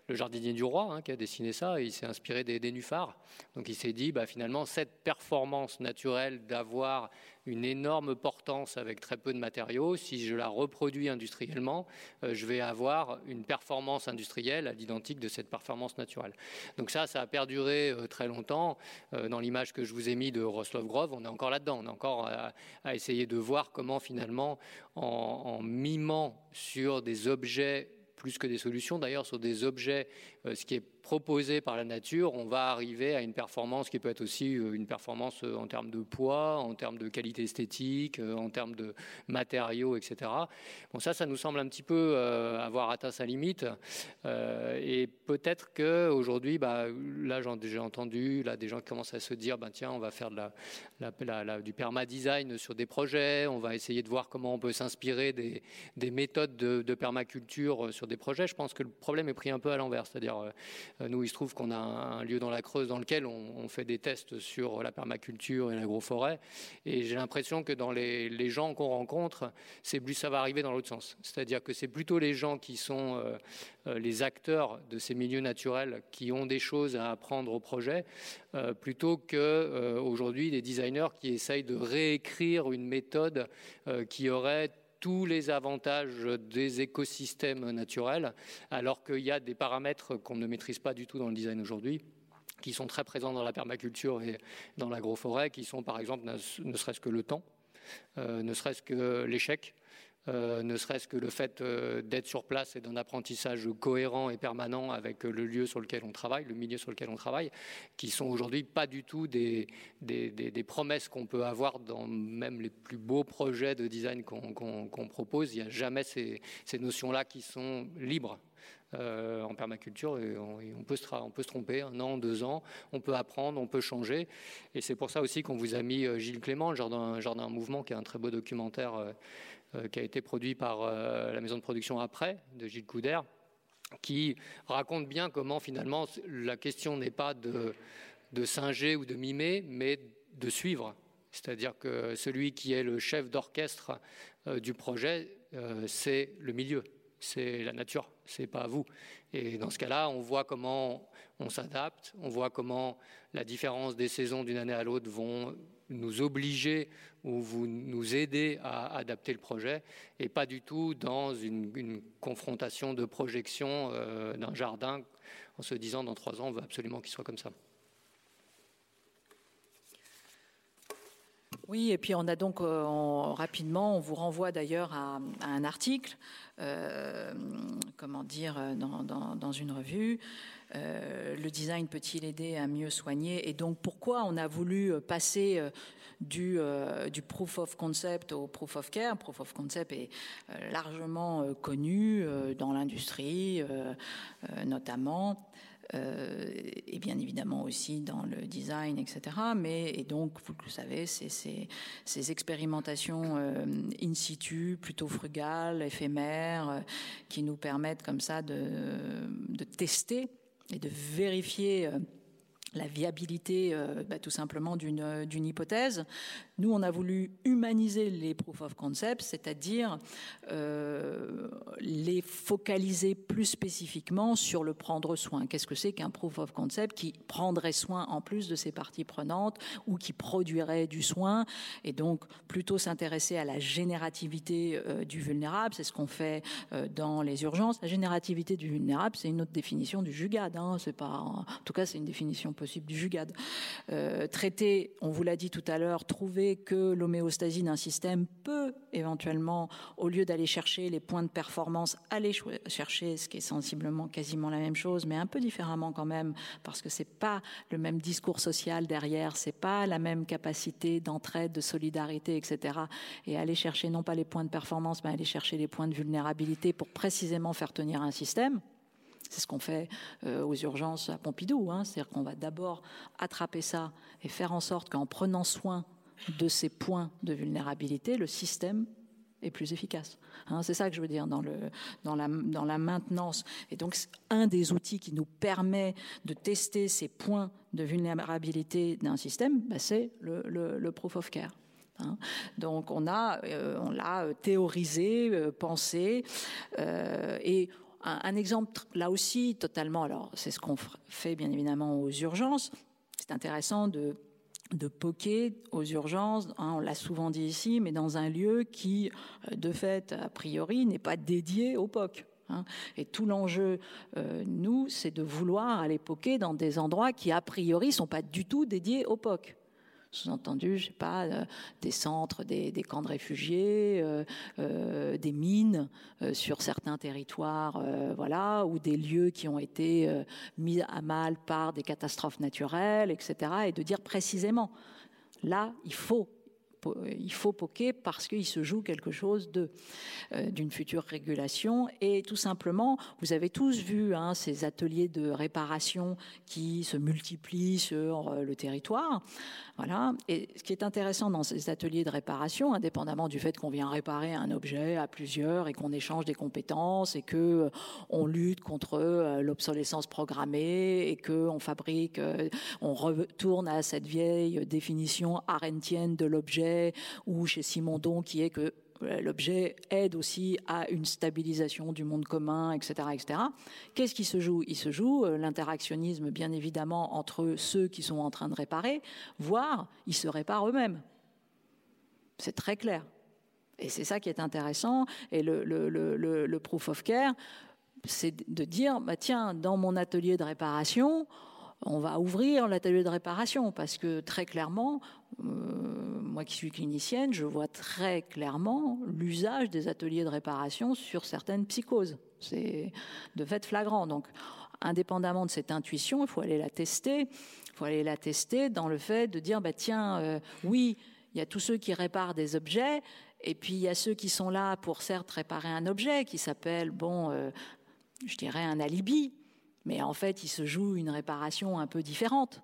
le jardinier du roi hein, qui a dessiné ça. il s'est inspiré des, nénuphars. Donc, il s'est dit, bah, finalement, cette performance naturelle d'avoir une énorme portance avec très peu de matériaux. Si je la reproduis industriellement, euh, je vais avoir une performance industrielle à l'identique de cette performance naturelle. Donc ça, ça a perduré euh, très longtemps. Euh, dans l'image que je vous ai mis de Roslow Grove, on est encore là-dedans. On est encore à, essayer de voir comment finalement, en, en mimant sur des objets plus que des solutions, d'ailleurs sur des objets, ce qui est proposé par la nature, on va arriver à une performance qui peut être aussi euh, une performance euh, en termes de poids, en termes de qualité esthétique, euh, en termes de matériaux, etc. Bon, ça, ça nous semble un petit peu avoir atteint sa limite. et peut-être que aujourd'hui, bah, là, j'ai entendu là des gens qui commencent à se dire, bah, tiens, on va faire du perma-design sur des projets, on va essayer de voir comment on peut s'inspirer des, des, méthodes de, de, permaculture sur des projets. Je pense que le problème est pris un peu à l'envers, c'est-à-dire nous, il se trouve qu'on a un, lieu dans la Creuse dans lequel on, fait des tests sur la permaculture et l'agroforêt. Et j'ai l'impression que dans les, gens qu'on rencontre, c'est plus ça va arriver dans l'autre sens. C'est-à-dire que c'est plutôt les gens qui sont euh, euh, les acteurs de ces milieux naturels qui ont des choses à apprendre au projet, plutôt que aujourd'hui des designers qui essayent de réécrire une méthode qui aurait tous les avantages des écosystèmes naturels, alors qu'il y a des paramètres qu'on ne maîtrise pas du tout dans le design aujourd'hui qui sont très présents dans la permaculture et dans l'agroforêt, qui sont par exemple ne serait-ce que le temps, euh, ne serait-ce que l'échec, euh, ne serait-ce que le fait euh, d'être sur place et d'un apprentissage cohérent et permanent avec le lieu sur lequel on travaille, le milieu sur lequel on travaille, qui sont aujourd'hui pas du tout des, promesses qu'on peut avoir dans même les plus beaux projets de design qu'on propose. Il n'y a jamais ces, notions-là qui sont libres. Euh, en permaculture. On, peut se, tromper un an, deux ans, on peut apprendre, on peut changer. Et c'est pour ça aussi qu'on vous a mis Gilles Clément, le jardin, jardin mouvement, qui est un très beau documentaire euh, qui a été produit par euh, la maison de production Après, de Gilles Couder, qui raconte bien comment finalement la question n'est pas de, de singer ou de mimer, mais de suivre. C'est-à-dire que celui qui est le chef d'orchestre euh, du projet, c'est le milieu, c'est la nature, c'est pas vous. Et dans ce cas-là, on voit comment on s'adapte, on voit comment la différence des saisons d'une année à l'autre vont nous obliger ou vous nous aider à adapter le projet et pas du tout dans une, confrontation de projection euh, d'un jardin en se disant dans trois ans on veut absolument qu'il soit comme ça. Oui, et puis on a donc euh, rapidement, on vous renvoie d'ailleurs à, un article, euh, comment dire, dans, une revue. Le design peut-il aider à mieux soigner Et donc pourquoi on a voulu passer du, du, proof of concept au proof of care? Proof of concept est largement connu dans l'industrie, notamment. Euh, et bien évidemment aussi dans le design, etc. Mais et donc, vous le savez, c'est ces expérimentations euh, in situ, plutôt frugales, éphémères, euh, qui nous permettent comme ça de tester et de vérifier la viabilité bah, tout simplement d'une hypothèse, nous, on a voulu humaniser les proof of concept, c'est-à-dire euh, les focaliser plus spécifiquement sur le prendre soin. Qu'est-ce que c'est qu'un proof of concept qui prendrait soin en plus de ses parties prenantes ou qui produirait du soin et donc plutôt s'intéresser à la générativité euh, du vulnérable? C'est ce qu'on fait euh, dans les urgences. La générativité du vulnérable, c'est une autre définition du jugad. Hein. En tout cas, c'est une définition possible du jugad. traiter, on vous l'a dit tout à l'heure, trouver que l'homéostasie d'un système peut éventuellement, au lieu d'aller chercher les points de performance, aller chercher ce qui est sensiblement quasiment la même chose, mais un peu différemment quand même, parce que c'est pas le même discours social derrière, c'est pas la même capacité d'entraide, de solidarité, etc. Et aller chercher non pas les points de performance, mais aller chercher les points de vulnérabilité pour précisément faire tenir un système. C'est ce qu'on fait euh, aux urgences à Pompidou. Hein. C'est-à-dire qu'on va d'abord attraper ça et faire en sorte qu'en prenant soin de ces points de vulnérabilité, le système est plus efficace. Hein, c'est ça que je veux dire dans, la, maintenance. Et donc, un des outils qui nous permet de tester ces points de vulnérabilité d'un système, bah, c'est le, proof of care. Hein. Donc on a, euh, on l'a théorisé, euh, pensé, euh, et un, exemple là aussi totalement. Alors c'est ce qu'on fait bien évidemment aux urgences. C'est intéressant de de poker aux urgences, hein, on l'a souvent dit ici, mais dans un lieu qui, euh, de fait, a priori, n'est pas dédié au POC. Hein. Et tout l'enjeu, euh, nous, c'est de vouloir aller poker dans des endroits qui, a priori, sont pas du tout dédiés au POC sous-entendu, je sais pas, euh, des centres, des, camps de réfugiés, euh, euh, des mines sur certains territoires, voilà, ou des lieux qui ont été mis à mal par des catastrophes naturelles, etc. Et de dire précisément, là, il faut il faut poker parce qu'il se joue quelque chose de d'une future régulation et tout simplement vous avez tous vu hein, ces ateliers de réparation qui se multiplient sur le territoire voilà. Et ce qui est intéressant dans ces ateliers de réparation, indépendamment du fait qu'on vient réparer un objet à plusieurs et qu'on échange des compétences et que euh, on lutte contre euh, l'obsolescence programmée et que on fabrique, euh, on retourne à cette vieille définition arendtienne de l'objet ou chez Simondon qui est que l'objet aide aussi à une stabilisation du monde commun, etc. etc. Qu'est-ce qui se joue? Il se joue euh, l'interactionnisme, bien évidemment, entre ceux qui sont en train de réparer, voire ils se réparent eux-mêmes. C'est très clair. Et c'est ça qui est intéressant. Et le, le proof of care, c'est de dire, bah, tiens, dans mon atelier de réparation, on va ouvrir l'atelier de réparation parce que très clairement, euh, moi qui suis clinicienne, je vois très clairement l'usage des ateliers de réparation sur certaines psychoses. C'est de fait flagrant. Donc, indépendamment de cette intuition, il faut aller la tester. Il faut aller la tester dans le fait de dire, bah, tiens, euh, oui, il y a tous ceux qui réparent des objets, et puis il y a ceux qui sont là pour certes réparer un objet qui s'appelle, bon, euh, je dirais un alibi, mais en fait il se joue une réparation un peu différente.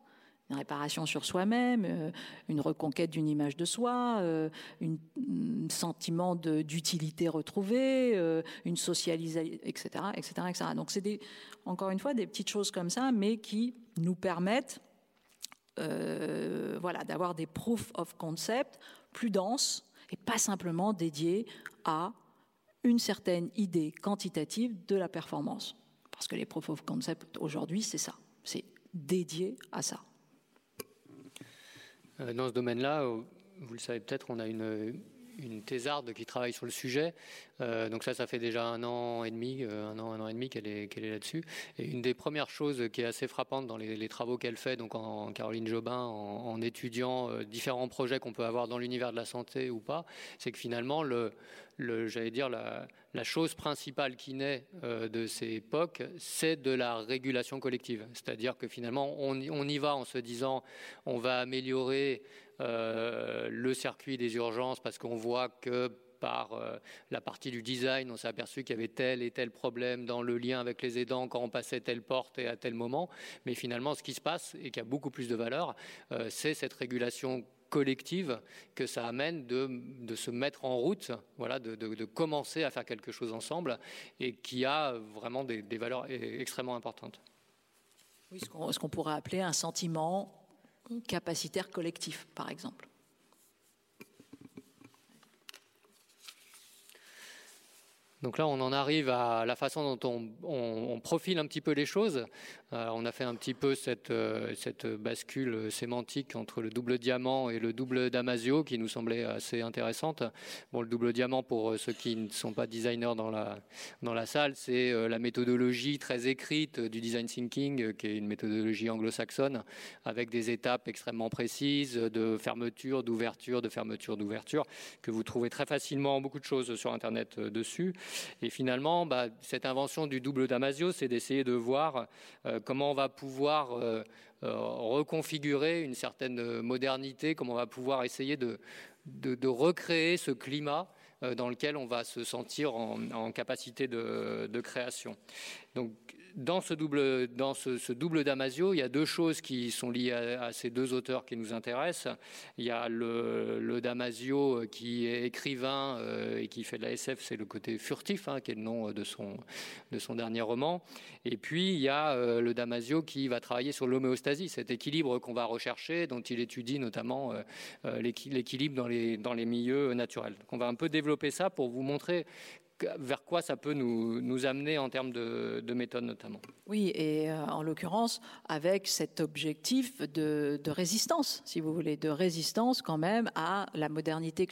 Une réparation sur soi-même, euh, une reconquête d'une image de soi, euh, un sentiment d'utilité retrouvée, une socialisation, etc., etc., etc. Donc c'est encore une fois des petites choses comme ça, mais qui nous permettent voilà, d'avoir des proof of concept plus denses et pas simplement dédié à une certaine idée quantitative de la performance. Parce que les proof of concept aujourd'hui, c'est ça, c'est dédié à ça. Euh, dans ce domaine-là, euh, vous le savez peut-être, on a une, une thésarde qui travaille sur le sujet. Euh, donc ça, ça fait déjà un an et demi, un an, un an et demi qu'elle est, qu'elle est là-dessus. Et une des premières choses qui est assez frappante dans les, travaux qu'elle fait, donc en, Caroline Jobin, en, étudiant différents projets qu'on peut avoir dans l'univers de la santé ou pas, c'est que finalement, le, le j'allais dire la, la, chose principale qui naît de ces époques, c'est de la régulation collective. C'est-à-dire que finalement, on, y va en se disant, on va améliorer euh, le circuit des urgences parce qu'on voit que par euh, la partie du design, on s'est aperçu qu'il y avait tel et tel problème dans le lien avec les aidants quand on passait telle porte et à tel moment. Mais finalement, ce qui se passe et qui a beaucoup plus de valeur, euh, c'est cette régulation collective que ça amène de, se mettre en route, voilà, de, commencer à faire quelque chose ensemble et qui a vraiment des, valeurs e-, extrêmement importantes. Oui, ce qu'on pourrait appeler un sentiment capacitaire collectif, par exemple. Donc là, on en arrive à la façon dont on, profile un petit peu les choses. Euh, on a fait un petit peu cette, euh, cette, bascule sémantique entre le double diamant et le double damasio qui nous semblait assez intéressante. Bon, le double diamant, pour euh, ceux qui ne sont pas designers dans la, dans la salle, c'est la méthodologie très écrite du design thinking, qui est une méthodologie anglo-saxonne, avec des étapes extrêmement précises de fermeture, d'ouverture, de fermeture, d'ouverture, que vous trouvez très facilement beaucoup de choses sur Internet dessus. Et finalement, bah, cette invention du double Damasio, c'est d'essayer de voir euh, comment on va pouvoir euh, euh, reconfigurer une certaine modernité, comment on va pouvoir essayer de, recréer ce climat dans lequel on va se sentir en, capacité de, de, création. Donc dans ce double, dans ce, double Damasio, il y a deux choses qui sont liées à, ces deux auteurs qui nous intéressent. Il y a le, Damasio qui est écrivain euh, et qui fait de la SF, c'est le côté furtif, hein, qui est le nom de son, de son dernier roman. Et puis il y a euh, le Damasio qui va travailler sur l'homéostasie, cet équilibre qu'on va rechercher, dont il étudie notamment euh, l'équilibre dans les, dans les milieux naturels. Donc on va un peu développer ça pour vous montrer vers quoi ça peut nous, amener en termes de, de méthode notamment. Oui, et euh, en l'occurrence avec cet objectif de, résistance, si vous voulez, de résistance quand même à la modernité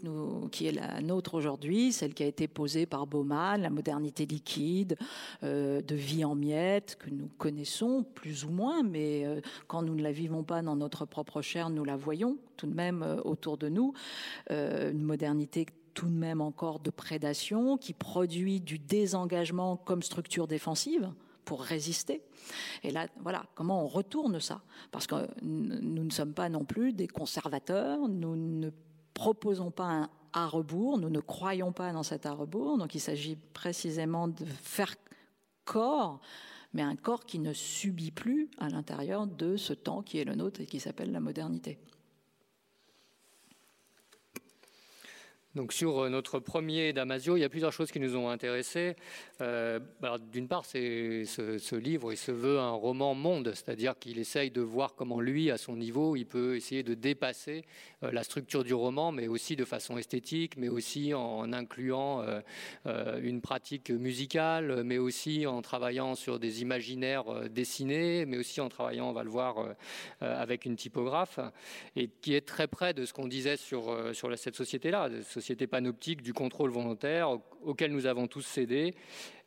qui est la nôtre aujourd'hui, celle qui a été posée par Bauman, la modernité liquide, euh, de vie en miettes que nous connaissons plus ou moins, mais euh, quand nous ne la vivons pas dans notre propre chair, nous la voyons tout de même autour de nous, une modernité tout de même encore de prédation, qui produit du désengagement comme structure défensive pour résister. Et là, voilà, comment on retourne ça? Parce que nous ne sommes pas non plus des conservateurs, nous ne proposons pas un à rebours, nous ne croyons pas dans cet à rebours, donc il s'agit précisément de faire corps, mais un corps qui ne subit plus à l'intérieur de ce temps qui est le nôtre et qui s'appelle la modernité. Donc sur euh, notre premier Damasio, il y a plusieurs choses qui nous ont intéressés. Euh, d'une part, c'est ce, livre, il se veut un roman monde, c'est-à-dire qu'il essaye de voir comment lui, à son niveau, il peut essayer de dépasser euh, la structure du roman, mais aussi de façon esthétique, mais aussi en incluant une pratique musicale, mais aussi en travaillant sur des imaginaires dessinés, mais aussi en travaillant, on va le voir, avec une typographe, et qui est très près de ce qu'on disait sur, sur cette société-là société panoptique du contrôle volontaire auquel nous avons tous cédé.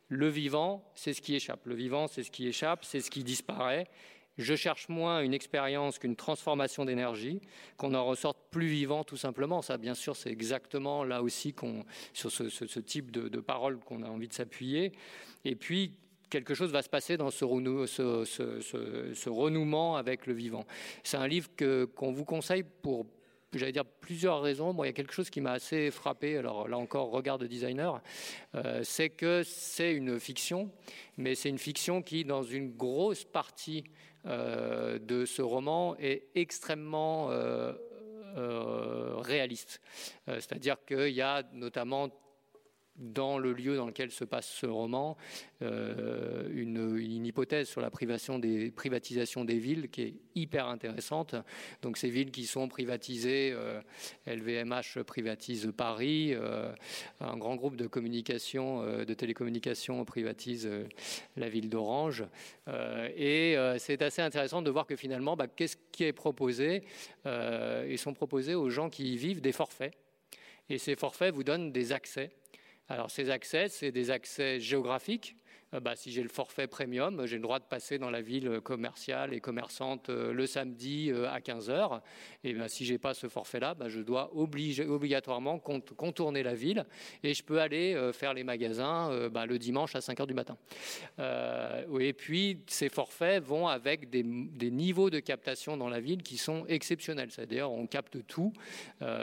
Le vivant, c'est ce qui échappe. Le vivant, c'est ce qui échappe, c'est ce qui disparaît. je cherche moins une expérience qu'une transformation d'énergie, qu'on en ressorte plus vivant tout simplement. Ça, bien sûr, c'est exactement là aussi qu'on, sur ce, type de, paroles qu'on a envie de s'appuyer. Et puis, quelque chose va se passer dans ce, renouement avec le vivant. C'est un livre qu'on vous conseille pour, j'allais dire, plusieurs raisons. Bon, il y a quelque chose qui m'a assez frappé, alors là encore, regard de designer, euh, c'est que c'est une fiction, mais c'est une fiction qui, dans une grosse partie euh, de ce roman, est extrêmement... Euh, réaliste. C'est-à-dire qu'il y a notamment dans le lieu dans lequel se passe ce roman, euh, une, hypothèse sur la privatisation des villes qui est hyper intéressante. Donc ces villes qui sont privatisées, LVMH euh, privatise Paris, euh, un grand groupe de communication, de télécommunications privatise la ville d'Orange. et c'est assez intéressant de voir que finalement, bah, qu'est-ce qui est proposé Ils sont proposés aux gens qui y vivent des forfaits. Et ces forfaits vous donnent des accès alors ces accès, c'est des accès géographiques. Euh, bah, si j'ai le forfait premium, j'ai le droit de passer dans la ville commerciale et commerçante euh, le samedi euh, à 15 heures. Et ben, si j'ai pas ce forfait-là, bah, je dois obligatoirement contourner la ville et je peux aller faire les magasins bah, le dimanche à 5 heures du matin. et puis ces forfaits vont avec des, niveaux de captation dans la ville qui sont exceptionnels. C'est-à-dire on capte tout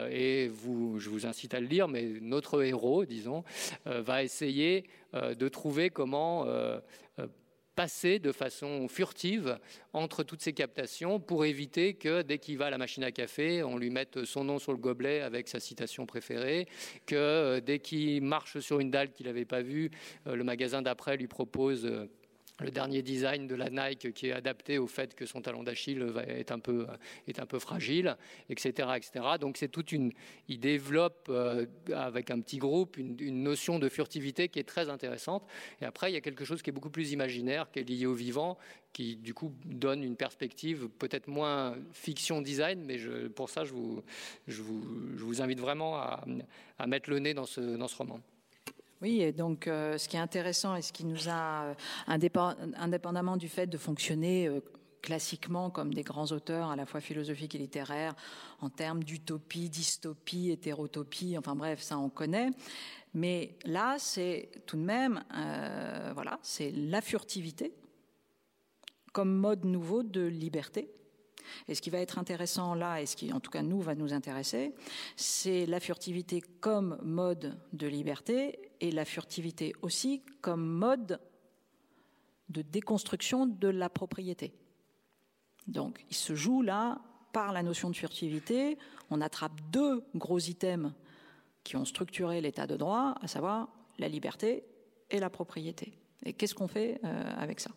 et vous, je vous incite à le lire, mais notre héros, disons, va essayer de trouver comment euh, euh, passer de façon furtive entre toutes ces captations pour éviter que dès qu'il va à la machine à café, on lui mette son nom sur le gobelet avec sa citation préférée, que dès qu'il marche sur une dalle qu'il n'avait pas vue, le magasin d'après lui propose le dernier design de la Nike qui est adapté au fait que son talon d'Achille est un peu est un peu fragile, etc., etc. Donc c'est toute une, il développe euh, avec un petit groupe une, notion de furtivité qui est très intéressante. Et après il y a quelque chose qui est beaucoup plus imaginaire, qui est lié au vivant, qui du coup donne une perspective peut-être moins fiction design, mais pour ça je vous, je vous, je vous invite vraiment à, à mettre le nez dans ce dans ce roman. Oui, et donc euh, ce qui est intéressant et ce qui nous a, euh, indépendamment du fait de fonctionner euh, classiquement comme des grands auteurs à la fois philosophiques et littéraires en termes d'utopie, dystopie, hétérotopie, enfin bref, ça on connaît. Mais là, c'est tout de même, voilà, c'est la furtivité comme mode nouveau de liberté. Et ce qui va être intéressant là, et ce qui en tout cas nous va nous intéresser, c'est la furtivité comme mode de liberté et la furtivité aussi comme mode de déconstruction de la propriété. Donc il se joue là par la notion de furtivité, on attrape deux gros items qui ont structuré l'état de droit, à savoir la liberté et la propriété. Et qu'est-ce qu'on fait euh, avec ça?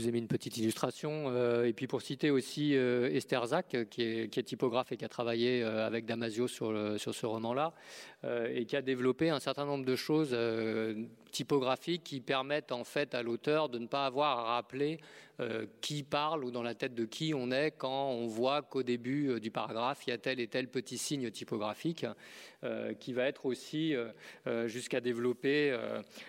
Vous ai mis une petite illustration. Euh, et puis pour citer aussi euh, Esther Zach, qui est, typographe et qui a travaillé euh, avec Damasio sur, sur ce roman-là, et qui a développé un certain nombre de choses typographiques qui permettent en fait à l'auteur de ne pas avoir à rappeler euh, qui parle ou dans la tête de qui on est quand on voit qu'au début euh, du paragraphe, il y a tel et tel petit signe typographique euh, qui va être aussi jusqu'à développer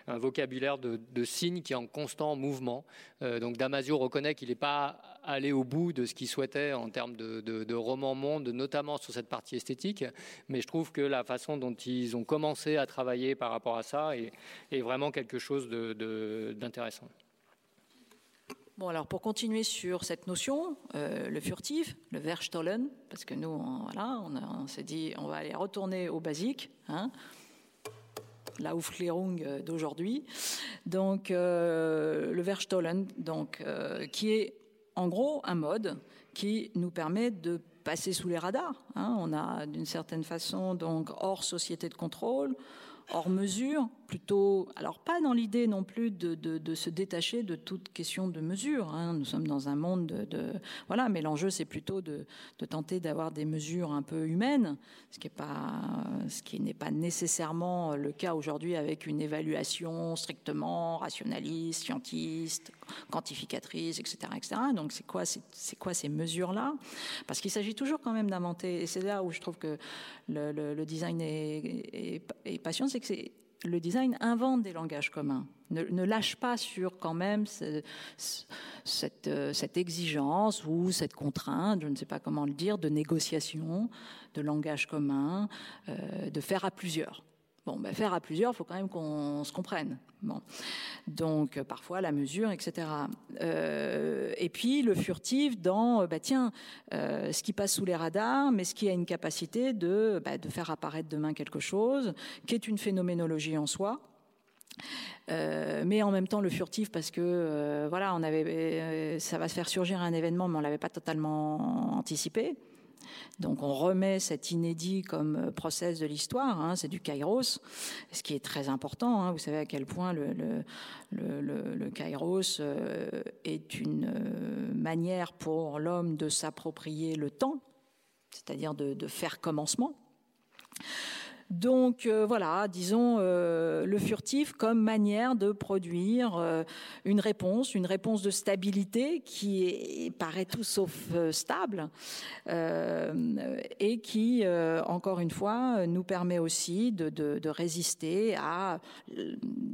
un vocabulaire de, signes qui est en constant mouvement. donc Damasio reconnaît qu'il n'est pas allé au bout de ce qu'il souhaitait en termes de, de, roman monde, notamment sur cette partie esthétique, mais je trouve que la façon dont ils ont commencé à travailler par rapport à ça est, est vraiment quelque chose d'intéressant. Bon, alors pour continuer sur cette notion, euh, le furtif, le Verstollen, parce que nous, on, voilà, on, s'est dit, on va aller retourner au basique, hein, la Aufklärung d'aujourd'hui. Donc, euh, le Verstollen, donc, euh, qui est en gros un mode qui nous permet de passer sous les radars. Hein. On a d'une certaine façon donc hors société de contrôle, hors mesure, plutôt, alors pas dans l'idée non plus de, se détacher de toute question de mesure. Hein. Nous sommes dans un monde de, voilà, mais l'enjeu c'est plutôt de, tenter d'avoir des mesures un peu humaines, ce qui n'est pas, ce qui n'est pas nécessairement le cas aujourd'hui avec une évaluation strictement rationaliste, scientiste, quantificatrice, etc., etc. Donc c'est quoi, c'est quoi ces mesures là Parce qu'il s'agit toujours quand même d'inventer, et c'est là où je trouve que le, design est, est, est patient, c'est que c'est le design invente des langages communs. Ne, lâche pas sur quand même cette, euh, cette, exigence ou cette contrainte, je ne sais pas comment le dire, de négociation, de langage commun, euh, de faire à plusieurs. Bon, ben, faire à plusieurs, il faut quand même qu'on se comprenne. Bon. Donc, euh, parfois, la mesure, etc. et puis, le furtif dans, bah, tiens, ce qui passe sous les radars, mais ce qui a une capacité de, bah, faire apparaître demain quelque chose, qui est une phénoménologie en soi, euh, mais en même temps le furtif parce que euh, voilà, on avait, euh, ça va se faire surgir un événement, mais on l'avait pas totalement anticipé. Donc on remet cet inédit comme process de l'histoire, hein, c'est du kairos, ce qui est très important. Hein. vous savez à quel point le, kairos est une manière pour l'homme de s'approprier le temps, c'est-à-dire de faire commencement. Donc euh, voilà, disons euh, le furtif comme manière de produire euh, une réponse, une réponse de stabilité qui paraît tout sauf stable et qui, encore une fois, nous permet aussi de, de résister à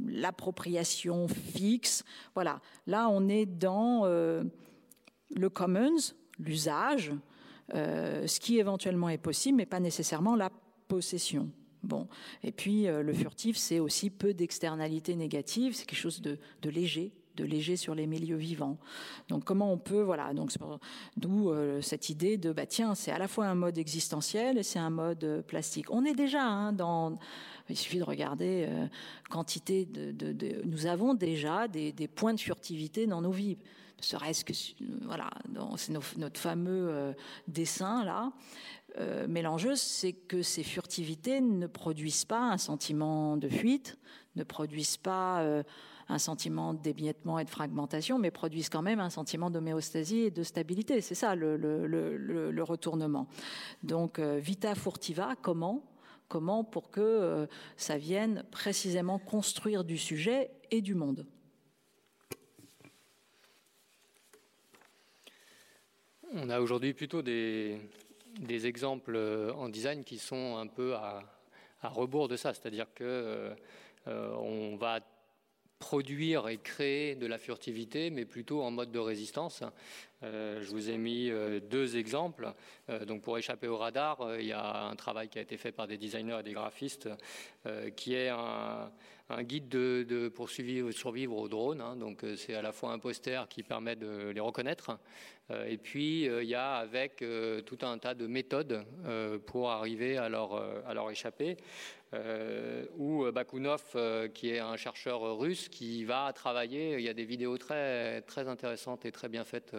l'appropriation fixe. Voilà, là on est dans le commons, l'usage, ce qui éventuellement est possible, mais pas nécessairement la possession. Bon. Et puis, euh, le furtif, c'est aussi peu d'externalités négatives, c'est quelque chose de, léger, de léger sur les milieux vivants. Donc comment on peut, voilà, donc d'où euh, cette idée de, bah tiens, c'est à la fois un mode existentiel et c'est un mode euh, plastique. On est déjà hein, dans, il suffit de regarder quantité de, nous avons déjà des, points de furtivité dans nos vies. Ne serait-ce que, voilà, c'est notre fameux dessin là. Euh, mais l'enjeu, c'est que ces furtivités ne produisent pas un sentiment de fuite, ne produisent pas euh, un sentiment d'émiettement et de fragmentation, mais produisent quand même un sentiment d'homéostasie et de stabilité. C'est ça le, retournement. Donc, euh, vita furtiva, comment Comment pour que ça vienne précisément construire du sujet et du monde On a aujourd'hui plutôt des, des exemples euh, en design qui sont un peu à, rebours de ça, c'est-à-dire que euh, euh, on va produire et créer de la furtivité, mais plutôt en mode de résistance. Je vous ai mis deux exemples. donc pour échapper au radar, il y a un travail qui a été fait par des designers et des graphistes qui est un, guide de, pour survivre aux drones. Hein. donc c'est à la fois un poster qui permet de les reconnaître, euh, et puis, euh, il y a avec euh, tout un tas de méthodes pour arriver à leur, échapper. ou Bakunov, qui est un chercheur russe, qui va travailler. Il y a des vidéos très intéressantes et très bien faites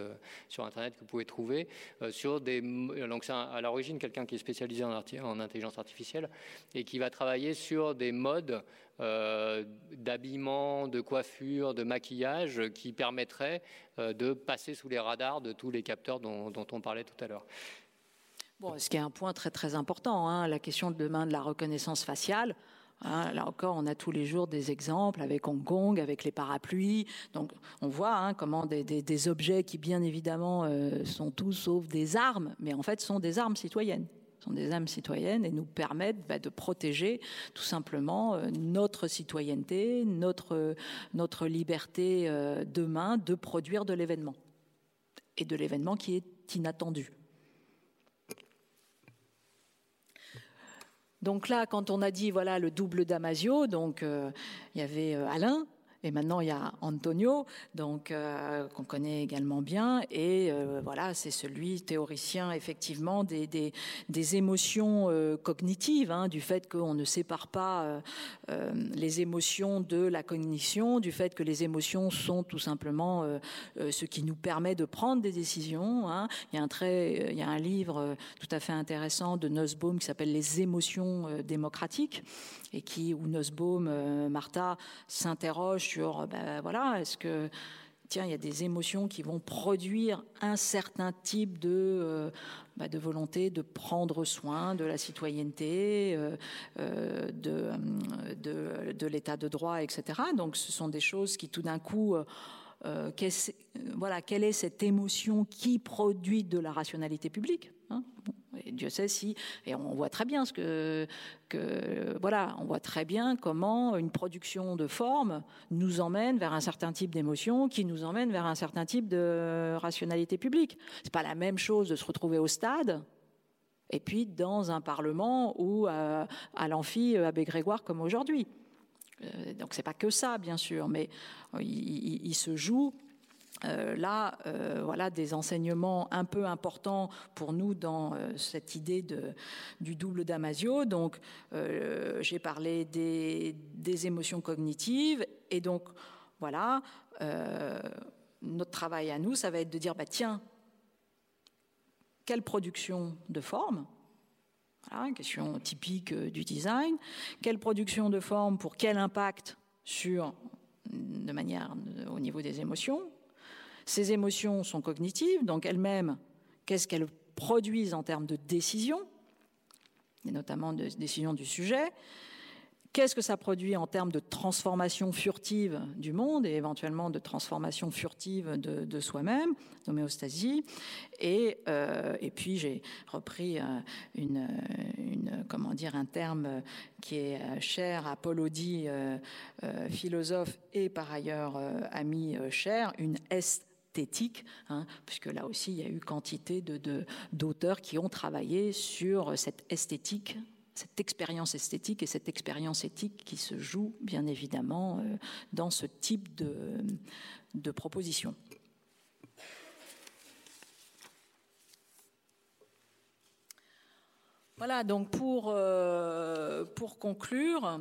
sur Internet que vous pouvez trouver. sur des, donc c'est à l'origine quelqu'un qui est spécialisé en, en, intelligence artificielle et qui va travailler sur des modes euh, d'habillement, de coiffure, de maquillage qui permettrait euh, de passer sous les radars de tous les capteurs dont, on parlait tout à l'heure. Bon, ce qui est un point très très important, hein, la question de demain de la reconnaissance faciale. Hein, là encore, on a tous les jours des exemples avec Hong Kong, avec les parapluies. Donc, on voit hein, comment des, objets qui, bien évidemment, euh, sont tous sauf des armes, mais en fait sont des armes citoyennes sont des âmes citoyennes et nous permettent bah, de protéger tout simplement euh, notre citoyenneté, notre, notre liberté euh, demain de produire de l'événement et de l'événement qui est inattendu. Donc là, quand on a dit voilà le double Damasio, donc euh, il y avait Alain et maintenant, il y a Antonio, donc euh, qu'on connaît également bien. Et euh, voilà, c'est celui théoricien effectivement des, des, émotions euh, cognitives, hein, du fait qu'on ne sépare pas les émotions de la cognition, du fait que les émotions sont tout simplement ce qui nous permet de prendre des décisions. Hein. Il y a un très, il y a un livre tout à fait intéressant de Nussbaum qui s'appelle Les émotions démocratiques et qui où Nussbaum, Martha s'interroge sur, euh, ben, voilà, est-ce que tiens, il y a des émotions qui vont produire un certain type de, euh, ben, de volonté de prendre soin de la citoyenneté, euh, de, de, de l'état de droit, etc. Donc ce sont des choses qui tout d'un coup... voilà, quelle est cette émotion qui produit de la rationalité publique hein? Et Dieu sait si, et on voit très bien ce que, voilà, on voit très bien comment une production de forme nous emmène vers un certain type d'émotion, qui nous emmène vers un certain type de rationalité publique. C'est pas la même chose de se retrouver au stade et puis dans un parlement ou à, l'amphi Abbé Grégoire comme aujourd'hui. Euh, donc c'est pas que ça, bien sûr, mais il se joue euh, là, euh, voilà des enseignements un peu importants pour nous dans euh, cette idée du double Damasio. Donc, j'ai parlé des, émotions cognitives, et donc, voilà, notre travail à nous, ça va être de dire, bah, tiens, quelle production de forme question typique du design. Quelle production de forme pour quel impact sur, de manière au niveau des émotions ces émotions sont cognitives, donc elles-mêmes, qu'est-ce qu'elles produisent en termes de décision, et notamment de décision du sujet Qu'est-ce que ça produit en termes de transformation furtive du monde et éventuellement de transformation furtive de, soi-même, d'homéostasie. Et, euh, et puis j'ai repris euh, une, comment dire, un terme qui est euh, cher à Paul Audi, philosophe et par ailleurs ami cher, une est esthétique, hein, puisque là aussi il y a eu quantité d'auteurs de, qui ont travaillé sur cette esthétique cette expérience esthétique et cette expérience éthique qui se joue bien évidemment euh, dans ce type de, de proposition. Voilà, donc pour, euh, pour conclure,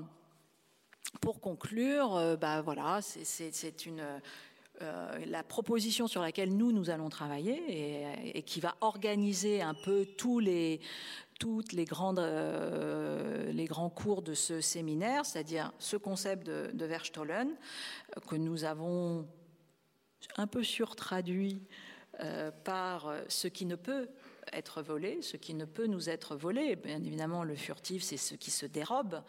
pour conclure, euh, bah voilà, c'est une, euh, la proposition sur laquelle nous, nous allons travailler et, qui va organiser un peu tous les, toutes les, grandes, euh, les grands cours de ce séminaire, c'est-à-dire ce concept de, de Verstollen que nous avons un peu surtraduit euh, par ce qui ne peut être volé, ce qui ne peut nous être volé. Bien évidemment, le furtif, c'est ce qui se dérobe,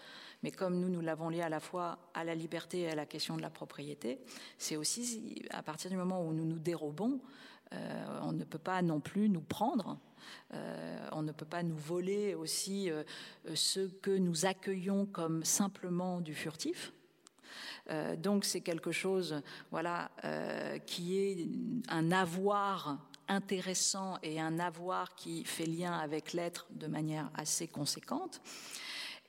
mais comme nous, nous l'avons lié à la fois à la liberté et à la question de la propriété, c'est aussi à partir du moment où nous nous dérobons, euh, on ne peut pas non plus nous prendre. Euh, on ne peut pas nous voler aussi euh, ce que nous accueillons comme simplement du furtif. donc c'est quelque chose, voilà, qui est un avoir intéressant et un avoir qui fait lien avec l'être de manière assez conséquente.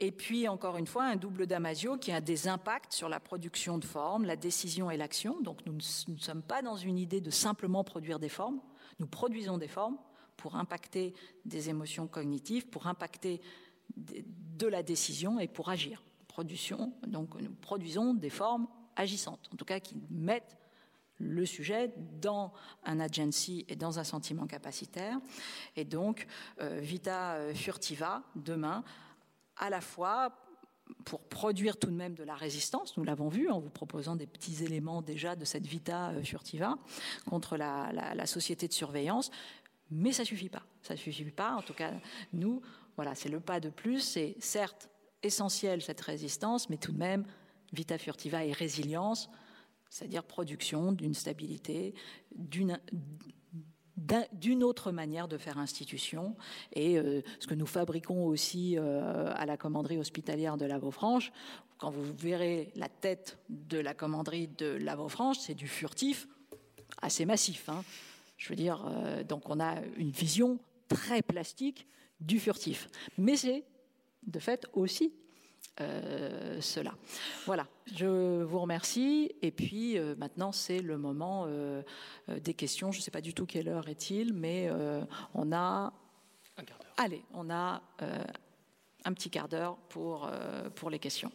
Et puis, encore une fois, un double Damasio qui a des impacts sur la production de formes, la décision et l'action. Donc, nous ne sommes pas dans une idée de simplement produire des formes. Nous produisons des formes pour impacter des émotions cognitives, pour impacter de la décision et pour agir. Production, donc, nous produisons des formes agissantes, en tout cas qui mettent le sujet dans un agency et dans un sentiment capacitaire. Et donc, euh, Vita Furtiva, demain, à la fois pour produire tout de même de la résistance, nous l'avons vu en vous proposant des petits éléments déjà de cette vita euh, furtiva contre la, société de surveillance, mais ça suffit pas. Ça suffit pas. En tout cas, nous, voilà, c'est le pas de plus. C'est certes essentiel cette résistance, mais tout de même vita furtiva et résilience, c'est-à-dire production d'une stabilité, d'une d'une autre manière de faire institution. Et euh, ce que nous fabriquons aussi euh, à la commanderie hospitalière de La Vaufranche, quand vous verrez la tête de la commanderie de La Vaufranche, c'est du furtif assez massif. Hein. Je veux dire, euh, donc on a une vision très plastique du furtif. Mais c'est de fait aussi euh, cela. Voilà, je vous remercie. Et puis euh, maintenant, c'est le moment euh, des questions. Je ne sais pas du tout quelle heure est-il, mais on a. Un quart d'heure. Allez, on a un petit quart d'heure pour, pour les questions.